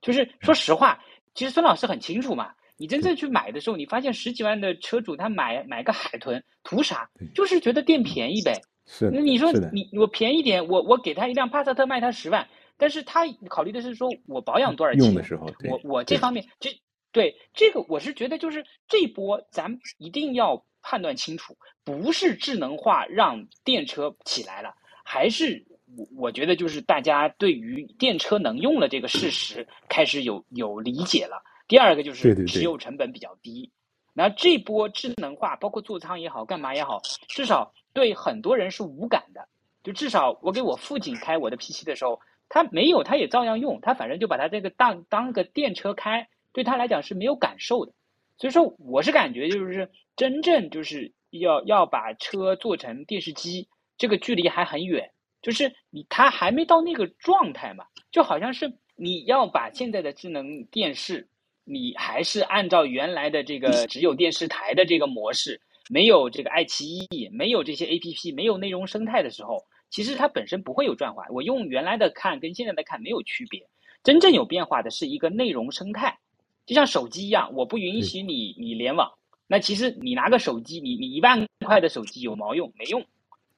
就是说实话，其实孙老师很清楚嘛，你真正去买的时候，你发现十几万的车主他买买个海豚图啥？就是觉得店便宜呗。是。那你说你我便宜点，我我给他一辆帕萨特卖他十万，但是他考虑的是说我保养多少钱？用的时候，我我这方面这。对这个，我是觉得就是这一波，咱一定要判断清楚，不是智能化让电车起来了，还是我我觉得就是大家对于电车能用了这个事实开始有有理解了。第二个就是持有成本比较低，那这波智能化，包括座舱也好，干嘛也好，至少对很多人是无感的。就至少我给我父亲开我的 P 七的时候，他没有，他也照样用，他反正就把他这个当当个电车开。对他来讲是没有感受的，所以说我是感觉就是真正就是要要把车做成电视机，这个距离还很远，就是你它还没到那个状态嘛，就好像是你要把现在的智能电视，你还是按照原来的这个只有电视台的这个模式，没有这个爱奇艺，没有这些 A P P，没有内容生态的时候，其实它本身不会有转化。我用原来的看跟现在的看没有区别，真正有变化的是一个内容生态。就像手机一样，我不允许你你联网。那其实你拿个手机，你你一万块的手机有毛用？没用。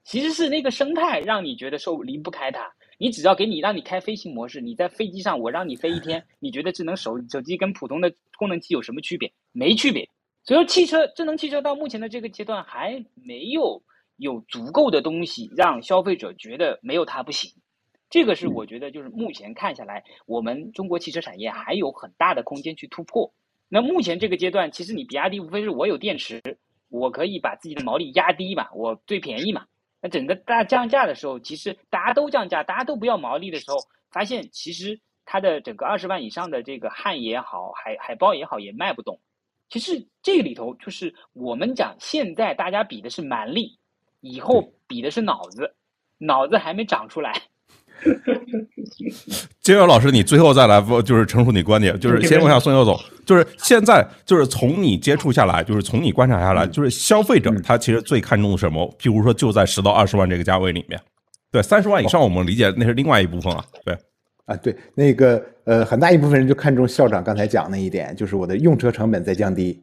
其实是那个生态让你觉得受离不开它。你只要给你让你开飞行模式，你在飞机上我让你飞一天，你觉得智能手手机跟普通的功能机有什么区别？没区别。所以说汽车智能汽车到目前的这个阶段还没有有足够的东西让消费者觉得没有它不行。这个是我觉得，就是目前看下来，我们中国汽车产业还有很大的空间去突破。那目前这个阶段，其实你比亚迪无非是我有电池，我可以把自己的毛利压低嘛，我最便宜嘛。那整个大降价的时候，其实大家都降价，大家都不要毛利的时候，发现其实它的整个二十万以上的这个汉也好，海海豹也好，也卖不动。其实这里头就是我们讲，现在大家比的是蛮力，以后比的是脑子，脑子还没长出来。金友老师，你最后再来就是陈述你观点，就是先问下宋佑总，就是现在就是从你接触下来，就是从你观察下来，就是消费者他其实最看重的什么？譬如说就在十到二十万这个价位里面，对，三十万以上我们理解那是另外一部分啊，对，啊对，那个呃很大一部分人就看中校长刚才讲那一点，就是我的用车成本在降低，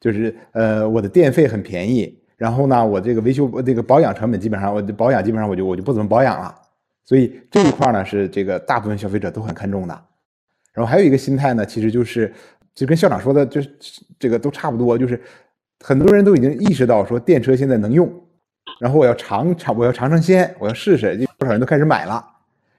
就是呃我的电费很便宜，然后呢我这个维修这个保养成本基本上我保养基本上我就我就不怎么保养了。所以这一块呢是这个大部分消费者都很看重的，然后还有一个心态呢，其实就是就跟校长说的，就是这个都差不多，就是很多人都已经意识到说电车现在能用，然后我要尝尝，我要尝尝鲜，我要试试，不少人都开始买了，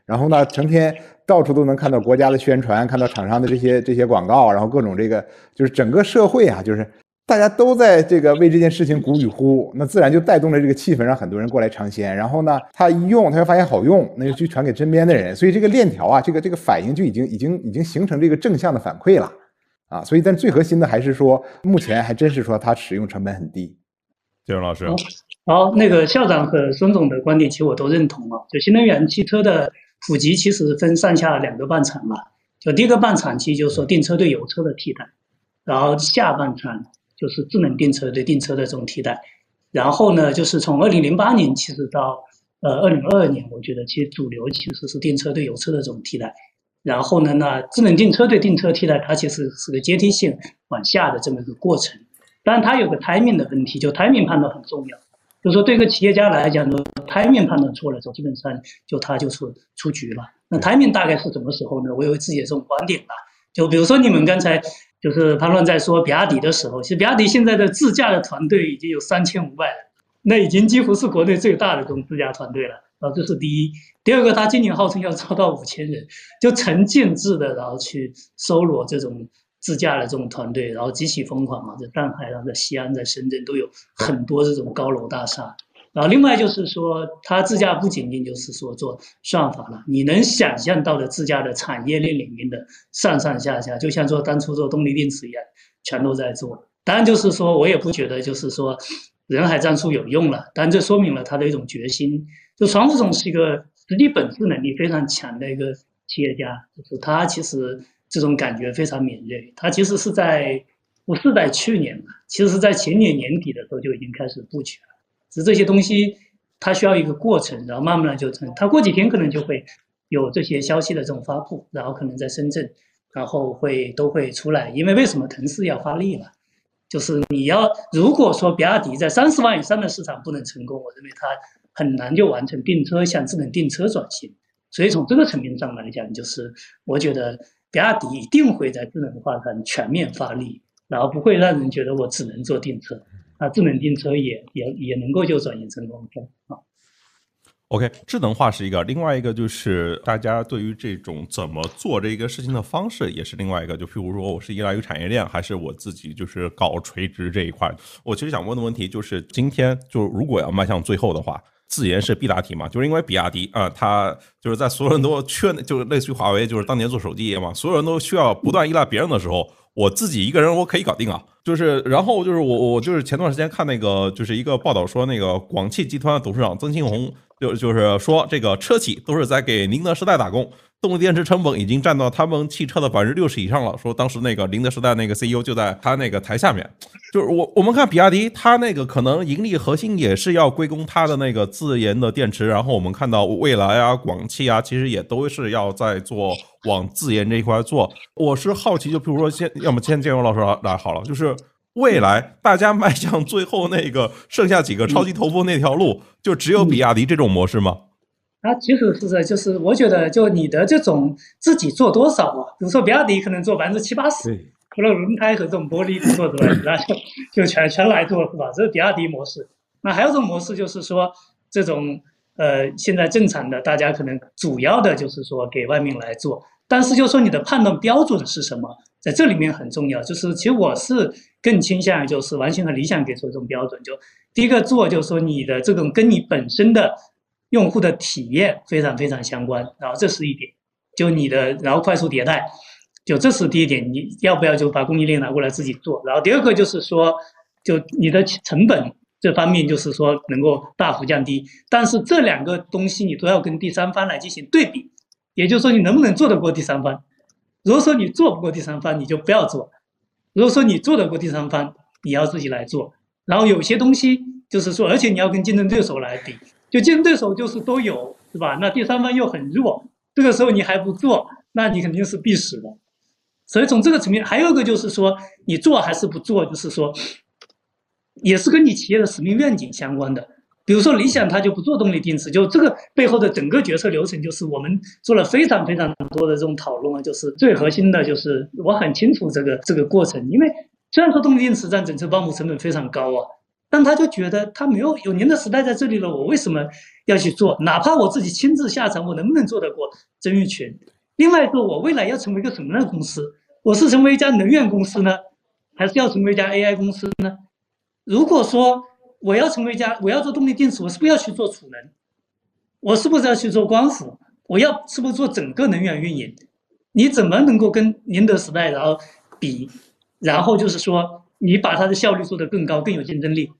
然后呢，成天到处都能看到国家的宣传，看到厂商的这些这些广告，然后各种这个就是整个社会啊，就是。大家都在这个为这件事情鼓与呼，那自然就带动了这个气氛，让很多人过来尝鲜。然后呢，他一用，他就发现好用，那就去传给身边的人。所以这个链条啊，这个这个反应就已经已经已经形成这个正向的反馈了啊。所以，但最核心的还是说，目前还真是说它使用成本很低。金荣老师，好，那个校长和孙总的观点其实我都认同啊。就新能源汽车的普及，其实分上下两个半场嘛。就第一个半场，其实就是说电车对油车的替代，然后下半场。就是智能电车对电车的这种替代，然后呢，就是从二零零八年其实到呃二零二二年，我觉得其实主流其实是电车对油车的这种替代。然后呢，那智能电车对电车替代，它其实是个阶梯性往下的这么一个过程。当然，它有个 timing 的问题，就 timing 判断很重要。就是说，对一个企业家来讲呢，timing 判断错了之后，基本上就他就出出局了。那 timing 大概是什么时候呢？我有自己的这种观点吧。就比如说你们刚才。就是潘乱在说比亚迪的时候，其实比亚迪现在的自驾的团队已经有三千五百人，那已经几乎是国内最大的这种自驾团队了。啊，这是第一。第二个，他今年号称要招到五千人，就成建制的，然后去收罗这种自驾的这种团队，然后极其疯狂嘛，在上海，然后在西安，在深圳都有很多这种高楼大厦。然后另外就是说，它自驾不仅仅就是说做算法了，你能想象到的自驾的产业链里面的上上下下，就像做当初做动力电池一样，全都在做。当然就是说我也不觉得就是说人海战术有用了，但这说明了他的一种决心。就传副总是一个实际本质能力非常强的一个企业家，就是他其实这种感觉非常敏锐。他其实是在不是在去年嘛，其实是在前年年底的时候就已经开始布局了。是这些东西，它需要一个过程，然后慢慢的就成。它过几天可能就会有这些消息的这种发布，然后可能在深圳，然后会都会出来。因为为什么腾势要发力了？就是你要如果说比亚迪在三十万以上的市场不能成功，我认为它很难就完成订车向智能订车转型。所以从这个层面上来讲，就是我觉得比亚迪一定会在智能化上全面发力，然后不会让人觉得我只能做电车。啊，智能电车也也也能够就转型成功啊。OK，智能化是一个，另外一个就是大家对于这种怎么做这个事情的方式也是另外一个。就譬如说，我是依赖于产业链，还是我自己就是搞垂直这一块？我其实想问的问题就是，今天就如果要迈向最后的话，自研是必答题嘛？就是因为比亚迪啊，它就是在所有人都 缺，就是类似于华为，就是当年做手机业嘛，所有人都需要不断依赖别人的时候。我自己一个人我可以搞定啊，就是然后就是我我就是前段时间看那个就是一个报道说那个广汽集团董事长曾庆红就就是说这个车企都是在给宁德时代打工。动力电池成本已经占到他们汽车的百分之六十以上了。说当时那个宁德时代那个 CEO 就在他那个台下面，就是我我们看比亚迪，它那个可能盈利核心也是要归功它的那个自研的电池。然后我们看到蔚来啊、广汽啊，其实也都是要在做往自研这一块做。我是好奇，就比如说先，要么先建荣老师来好了，就是未来大家迈向最后那个剩下几个超级头部那条路，就只有比亚迪这种模式吗？啊，其实是的，就是我觉得，就你的这种自己做多少啊，比如说比亚迪可能做百分之七八十，除了轮胎和这种玻璃不做之外，那就就全全来做是吧？这是比亚迪模式。那还有种模式就是说，这种呃，现在正常的，大家可能主要的就是说给外面来做，但是就说你的判断标准是什么？在这里面很重要。就是其实我是更倾向于就是完全和理想给出这种标准，就第一个做就是说你的这种跟你本身的用户的体验非常非常相关，然后这是一点，就你的然后快速迭代，就这是第一点，你要不要就把供应链拿过来自己做？然后第二个就是说，就你的成本。这方面就是说能够大幅降低，但是这两个东西你都要跟第三方来进行对比，也就是说你能不能做得过第三方？如果说你做不过第三方，你就不要做；如果说你做得过第三方，你要自己来做。然后有些东西就是说，而且你要跟竞争对手来比，就竞争对手就是都有，是吧？那第三方又很弱，这个时候你还不做，那你肯定是必死的。所以从这个层面，还有一个就是说，你做还是不做，就是说。也是跟你企业的使命愿景相关的，比如说理想，它就不做动力电池，就这个背后的整个决策流程，就是我们做了非常非常多的这种讨论啊，就是最核心的就是我很清楚这个这个过程，因为虽然说动力电池占整车包膜成本非常高啊，但他就觉得他没有有您的时代在这里了，我为什么要去做？哪怕我自己亲自下场，我能不能做得过曾毓群？另外一个，我未来要成为一个什么样的公司？我是成为一家能源公司呢，还是要成为一家 AI 公司呢？如果说我要成为一家，我要做动力电池，我是不是要去做储能？我是不是要去做光伏？我要是不是做整个能源运营？你怎么能够跟宁德时代然后比？然后就是说，你把它的效率做得更高，更有竞争力。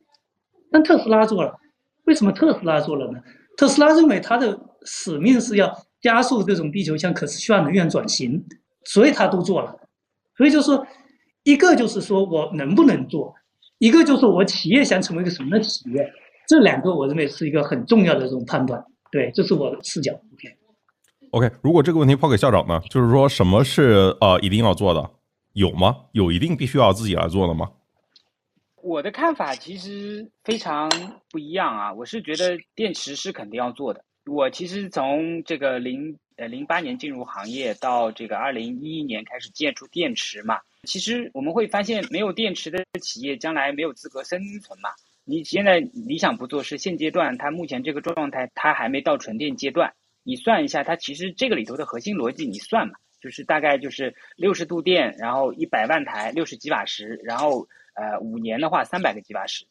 但特斯拉做了，为什么特斯拉做了呢？特斯拉认为它的使命是要加速这种地球向可持续化能源转型，所以它都做了。所以就是说，一个就是说我能不能做？一个就是我企业想成为一个什么的企业，这两个我认为是一个很重要的这种判断。对，这是我的视角。OK，OK，如果这个问题抛给校长呢，就是说什么是呃一定要做的？有吗？有一定必须要自己来做的吗？我的看法其实非常不一样啊！我是觉得电池是肯定要做的。我其实从这个零呃零八年进入行业到这个二零一一年开始建出电池嘛。其实我们会发现，没有电池的企业将来没有资格生存嘛。你现在理想不做，是现阶段它目前这个状态，它还没到纯电阶段。你算一下，它其实这个里头的核心逻辑，你算嘛，就是大概就是六十度电，然后一百万台，六十几瓦时，然后呃五年的话三百个几瓦时。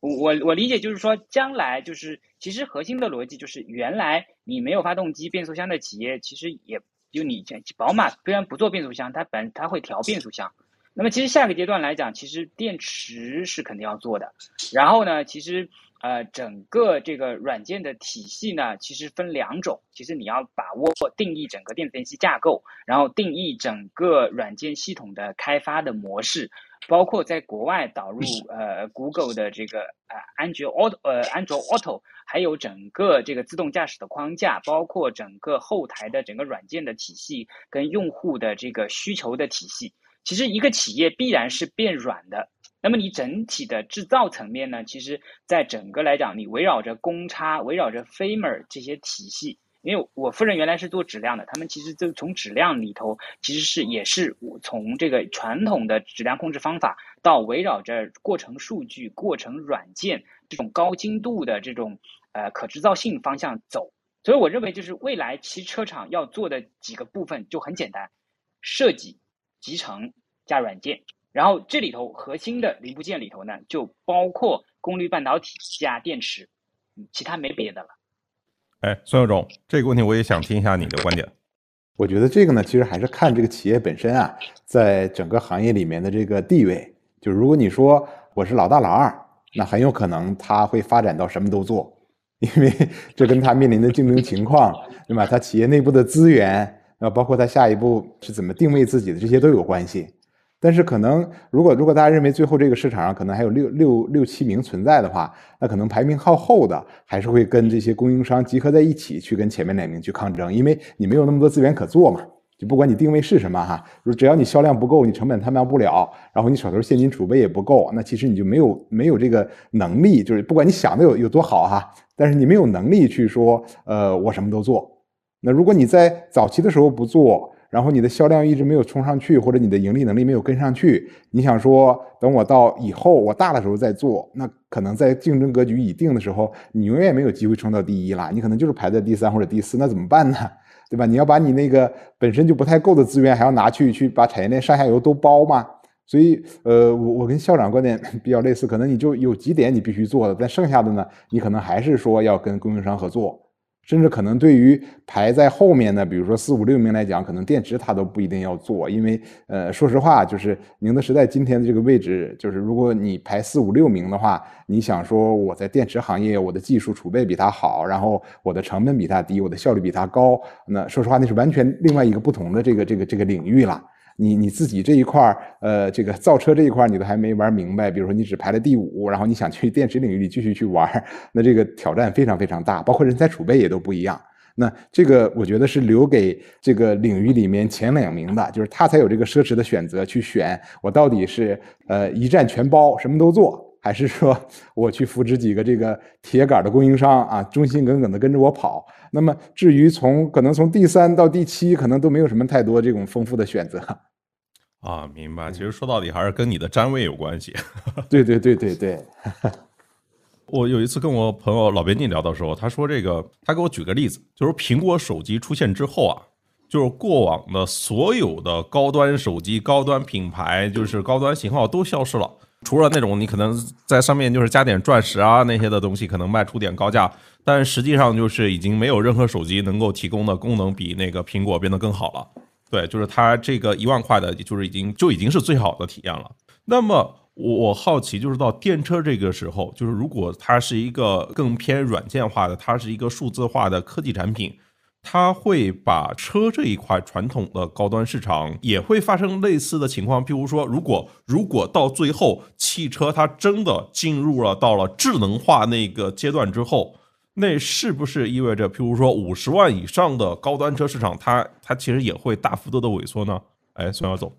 我我我理解就是说，将来就是其实核心的逻辑就是，原来你没有发动机、变速箱的企业，其实也。就你前宝马虽然不做变速箱，它本它会调变速箱。那么其实下个阶段来讲，其实电池是肯定要做的。然后呢，其实呃整个这个软件的体系呢，其实分两种。其实你要把握或定义整个电子电器架构，然后定义整个软件系统的开发的模式。包括在国外导入呃 Google 的这个呃安卓 Auto 呃安卓 Auto，还有整个这个自动驾驶的框架，包括整个后台的整个软件的体系跟用户的这个需求的体系，其实一个企业必然是变软的。那么你整体的制造层面呢，其实在整个来讲，你围绕着公差，围绕着 Famer 这些体系。因为我夫人原来是做质量的，他们其实就从质量里头，其实是也是从这个传统的质量控制方法，到围绕着过程数据、过程软件这种高精度的这种呃可制造性方向走。所以我认为，就是未来汽车厂要做的几个部分就很简单：设计、集成加软件。然后这里头核心的零部件里头呢，就包括功率半导体加电池，其他没别的了。哎，孙有忠，这个问题我也想听一下你的观点。我觉得这个呢，其实还是看这个企业本身啊，在整个行业里面的这个地位。就如果你说我是老大老二，那很有可能他会发展到什么都做，因为 这跟他面临的竞争情况，对吧？他企业内部的资源，啊，包括他下一步是怎么定位自己的，这些都有关系。但是可能，如果如果大家认为最后这个市场上可能还有六六六七名存在的话，那可能排名靠后的还是会跟这些供应商集合在一起去跟前面两名去抗争，因为你没有那么多资源可做嘛。就不管你定位是什么哈，只要你销量不够，你成本摊卖不了，然后你手头现金储备也不够，那其实你就没有没有这个能力，就是不管你想的有有多好哈，但是你没有能力去说，呃，我什么都做。那如果你在早期的时候不做，然后你的销量一直没有冲上去，或者你的盈利能力没有跟上去，你想说等我到以后我大的时候再做，那可能在竞争格局已定的时候，你永远没有机会冲到第一了，你可能就是排在第三或者第四，那怎么办呢？对吧？你要把你那个本身就不太够的资源，还要拿去去把产业链上下游都包吗？所以，呃，我我跟校长观点 比较类似，可能你就有几点你必须做的，但剩下的呢，你可能还是说要跟供应商合作。甚至可能对于排在后面的，比如说四五六名来讲，可能电池它都不一定要做，因为呃，说实话，就是宁德时代今天的这个位置，就是如果你排四五六名的话，你想说我在电池行业，我的技术储备比它好，然后我的成本比它低，我的效率比它高，那说实话，那是完全另外一个不同的这个这个这个领域了。你你自己这一块儿，呃，这个造车这一块儿你都还没玩明白，比如说你只排了第五，然后你想去电池领域里继续去玩，那这个挑战非常非常大，包括人才储备也都不一样。那这个我觉得是留给这个领域里面前两名的，就是他才有这个奢侈的选择去选，我到底是呃一站全包什么都做，还是说 我去扶持几个这个铁杆的供应商啊，忠心耿耿的跟着我跑。那么至于从可能从第三到第七，可能都没有什么太多这种丰富的选择。啊，明白。其实说到底还是跟你的站位有关系。对对对对对。我有一次跟我朋友老编辑聊的时候，他说这个，他给我举个例子，就是苹果手机出现之后啊，就是过往的所有的高端手机、高端品牌，就是高端型号都消失了，除了那种你可能在上面就是加点钻石啊那些的东西，可能卖出点高价，但实际上就是已经没有任何手机能够提供的功能比那个苹果变得更好了。对，就是它这个一万块的，就是已经就已经是最好的体验了。那么我好奇，就是到电车这个时候，就是如果它是一个更偏软件化的，它是一个数字化的科技产品，它会把车这一块传统的高端市场也会发生类似的情况。譬如说，如果如果到最后汽车它真的进入了到了智能化那个阶段之后。那是不是意味着，譬如说五十万以上的高端车市场，它它其实也会大幅度的萎缩呢？哎，孙耀总，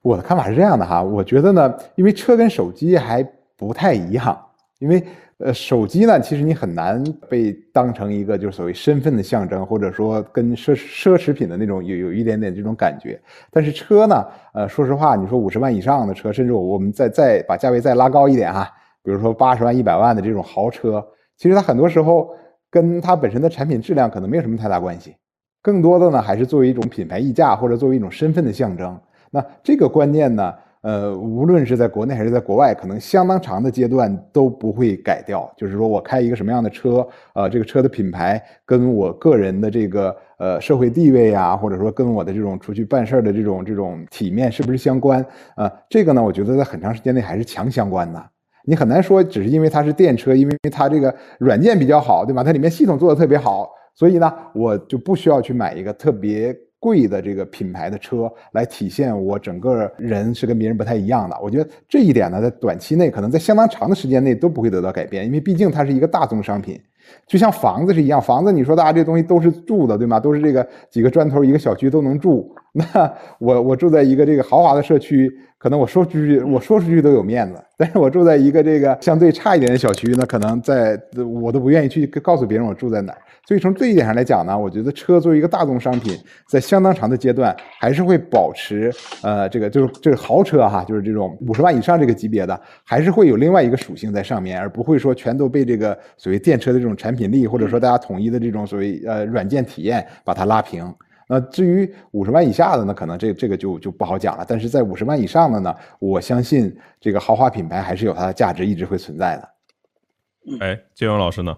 我的看法是这样的哈，我觉得呢，因为车跟手机还不太一样，因为呃，手机呢，其实你很难被当成一个就是所谓身份的象征，或者说跟奢奢侈品的那种有有一点点这种感觉。但是车呢，呃，说实话，你说五十万以上的车，甚至我我们再再把价位再拉高一点哈，比如说八十万、一百万的这种豪车。其实它很多时候跟它本身的产品质量可能没有什么太大关系，更多的呢还是作为一种品牌溢价或者作为一种身份的象征。那这个观念呢，呃，无论是在国内还是在国外，可能相当长的阶段都不会改掉。就是说我开一个什么样的车，呃，这个车的品牌跟我个人的这个呃社会地位呀，或者说跟我的这种出去办事的这种这种体面是不是相关？呃，这个呢，我觉得在很长时间内还是强相关的。你很难说，只是因为它是电车，因为它这个软件比较好，对吧？它里面系统做的特别好，所以呢，我就不需要去买一个特别贵的这个品牌的车来体现我整个人是跟别人不太一样的。我觉得这一点呢，在短期内，可能在相当长的时间内都不会得到改变，因为毕竟它是一个大宗商品，就像房子是一样，房子你说大家这东西都是住的，对吗？都是这个几个砖头一个小区都能住。那我我住在一个这个豪华的社区。可能我说出去，我说出去都有面子。但是我住在一个这个相对差一点的小区，那可能在我都不愿意去告诉别人我住在哪。所以从这一点上来讲呢，我觉得车作为一个大众商品，在相当长的阶段还是会保持，呃，这个就是这个豪车哈，就是这种五十万以上这个级别的，还是会有另外一个属性在上面，而不会说全都被这个所谓电车的这种产品力，或者说大家统一的这种所谓呃软件体验把它拉平。那至于五十万以下的呢，可能这这个就就不好讲了。但是在五十万以上的呢，我相信这个豪华品牌还是有它的价值，一直会存在的。哎，金勇老师呢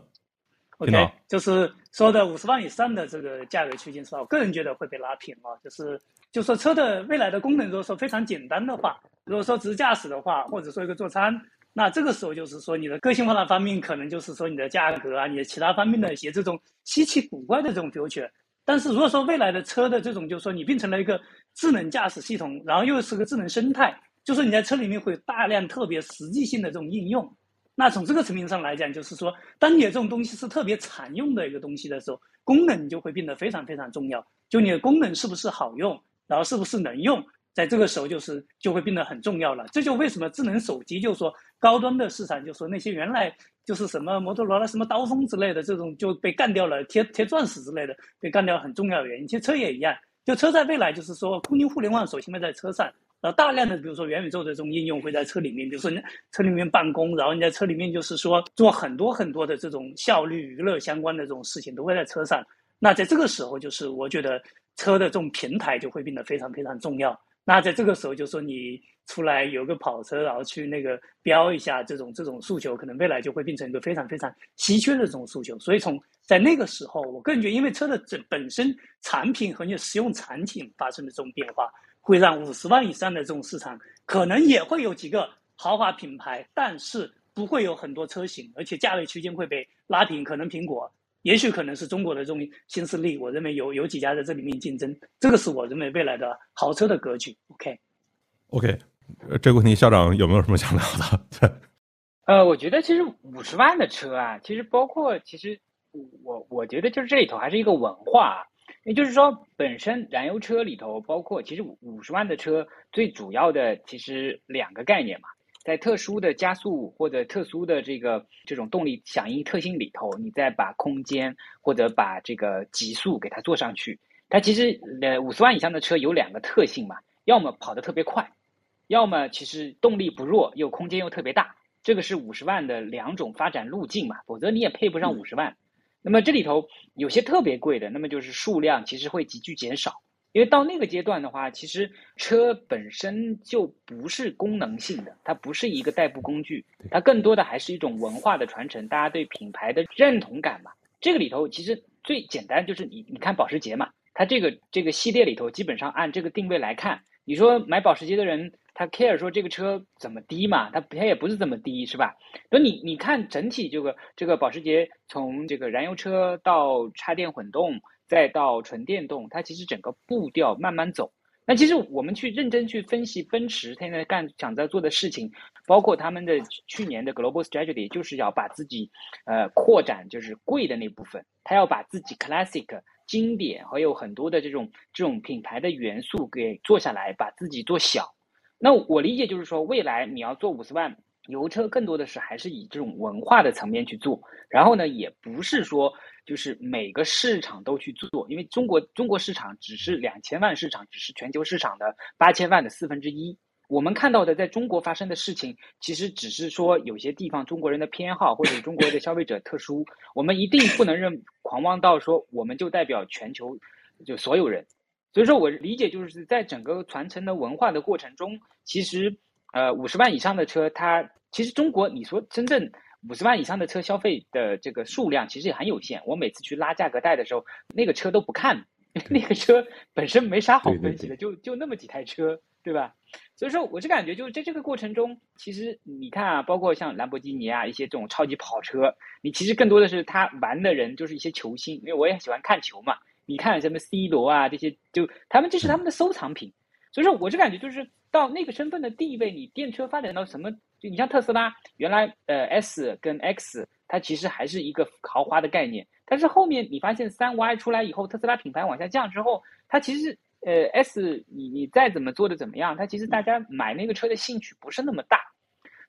？OK，就是说的五十万以上的这个价格区间是吧？我个人觉得会被拉平啊。就是就说车的未来的功能，如果说非常简单的话，如果说只是驾驶的话，或者说一个座舱，那这个时候就是说你的个性化的方面，可能就是说你的价格啊，你的其他方面的一些这种稀奇古怪的这种 feature。但是如果说未来的车的这种，就是说你变成了一个智能驾驶系统，然后又是个智能生态，就是你在车里面会有大量特别实际性的这种应用。那从这个层面上来讲，就是说，当你的这种东西是特别常用的一个东西的时候，功能就会变得非常非常重要。就你的功能是不是好用，然后是不是能用，在这个时候就是就会变得很重要了。这就为什么智能手机，就是说高端的市场，就是说那些原来。就是什么摩托罗拉、什么刀锋之类的这种就被干掉了，贴贴钻石之类的被干掉，很重要的原因。其实车也一样，就车在未来就是说，空间互联网首先会在车上，然后大量的比如说元宇宙的这种应用会在车里面，比如说你车里面办公，然后你在车里面就是说做很多很多的这种效率娱乐相关的这种事情都会在车上。那在这个时候，就是我觉得车的这种平台就会变得非常非常重要。那在这个时候，就说你出来有个跑车，然后去那个标一下，这种这种诉求，可能未来就会变成一个非常非常稀缺的这种诉求。所以从在那个时候，我个人觉得，因为车的整本身产品和你的使用场景发生的这种变化，会让五十万以上的这种市场可能也会有几个豪华品牌，但是不会有很多车型，而且价位区间会被拉平。可能苹果，也许可能是中国的这种新势力，我认为有有几家在这里面竞争，这个是我认为未来的豪车的格局。OK。OK，这个问题校长有没有什么想聊的？对，呃，我觉得其实五十万的车啊，其实包括其实我我觉得就是这里头还是一个文化啊，也就是说本身燃油车里头包括其实五十万的车最主要的其实两个概念嘛，在特殊的加速或者特殊的这个这种动力响应特性里头，你再把空间或者把这个极速给它做上去，它其实呃五十万以上的车有两个特性嘛，要么跑得特别快，要么其实动力不弱又空间又特别大。这个是五十万的两种发展路径嘛，否则你也配不上五十万。那么这里头有些特别贵的，那么就是数量其实会急剧减少，因为到那个阶段的话，其实车本身就不是功能性的，它不是一个代步工具，它更多的还是一种文化的传承，大家对品牌的认同感嘛。这个里头其实最简单就是你你看保时捷嘛，它这个这个系列里头基本上按这个定位来看，你说买保时捷的人。他 care 说这个车怎么低嘛？他他也不是怎么低，是吧？那你你看整体这个这个保时捷从这个燃油车到插电混动，再到纯电动，它其实整个步调慢慢走。那其实我们去认真去分析奔驰现在干想在做的事情，包括他们的去年的 global strategy，就是要把自己呃扩展就是贵的那部分，他要把自己 classic 经典还有很多的这种这种品牌的元素给做下来，把自己做小。那我理解就是说，未来你要做五十万油车，更多的是还是以这种文化的层面去做。然后呢，也不是说就是每个市场都去做，因为中国中国市场只是两千万市场，只是全球市场的八千万的四分之一。我们看到的在中国发生的事情，其实只是说有些地方中国人的偏好或者中国的消费者特殊，我们一定不能认狂妄到说我们就代表全球就所有人。所以说我理解就是在整个传承的文化的过程中，其实呃五十万以上的车，它其实中国你说真正五十万以上的车消费的这个数量其实也很有限。我每次去拉价格带的时候，那个车都不看，那个车本身没啥好分析的，就就那么几台车，对吧？所以说我是感觉就是在这个过程中，其实你看啊，包括像兰博基尼啊一些这种超级跑车，你其实更多的是他玩的人就是一些球星，因为我也喜欢看球嘛。你看什么 C 罗啊这些，就他们这是他们的收藏品，所以说我是感觉就是到那个身份的地位，你电车发展到什么，就你像特斯拉，原来呃 S 跟 X 它其实还是一个豪华的概念，但是后面你发现三 Y 出来以后，特斯拉品牌往下降之后，它其实呃 S 你你再怎么做的怎么样，它其实大家买那个车的兴趣不是那么大。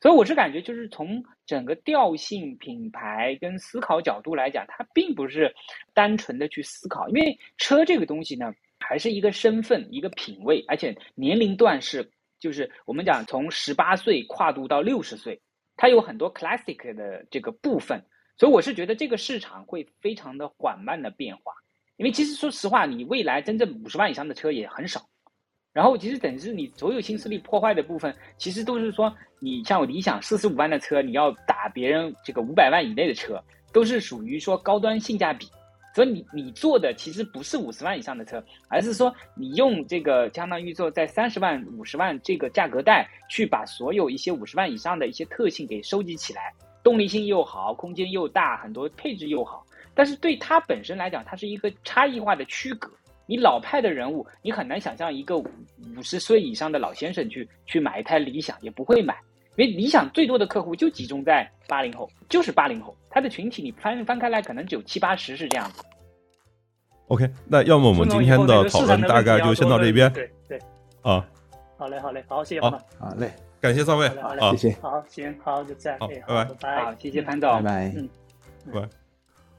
所以我是感觉，就是从整个调性、品牌跟思考角度来讲，它并不是单纯的去思考，因为车这个东西呢，还是一个身份、一个品味，而且年龄段是，就是我们讲从十八岁跨度到六十岁，它有很多 classic 的这个部分，所以我是觉得这个市场会非常的缓慢的变化，因为其实说实话，你未来真正五十万以上的车也很少。然后其实等于是你所有新势力破坏的部分，其实都是说你像理想四十五万的车，你要打别人这个五百万以内的车，都是属于说高端性价比。所以你你做的其实不是五十万以上的车，而是说你用这个相当于说在三十万、五十万这个价格带去把所有一些五十万以上的一些特性给收集起来，动力性又好，空间又大，很多配置又好。但是对他本身来讲，它是一个差异化的区隔。你老派的人物，你很难想象一个五十岁以上的老先生去去买一台理想，也不会买，因为理想最多的客户就集中在八零后，就是八零后，他的群体你翻翻开来，可能只有七八十是这样子。OK，那要么我们今天的讨论大概就先到这边。对对，啊。好嘞好嘞，好，谢谢好潘总。好嘞，感谢三位好嘞谢，谢，好，行，好，就这样，好哎拜拜。好拜好，谢谢潘总，拜拜。嗯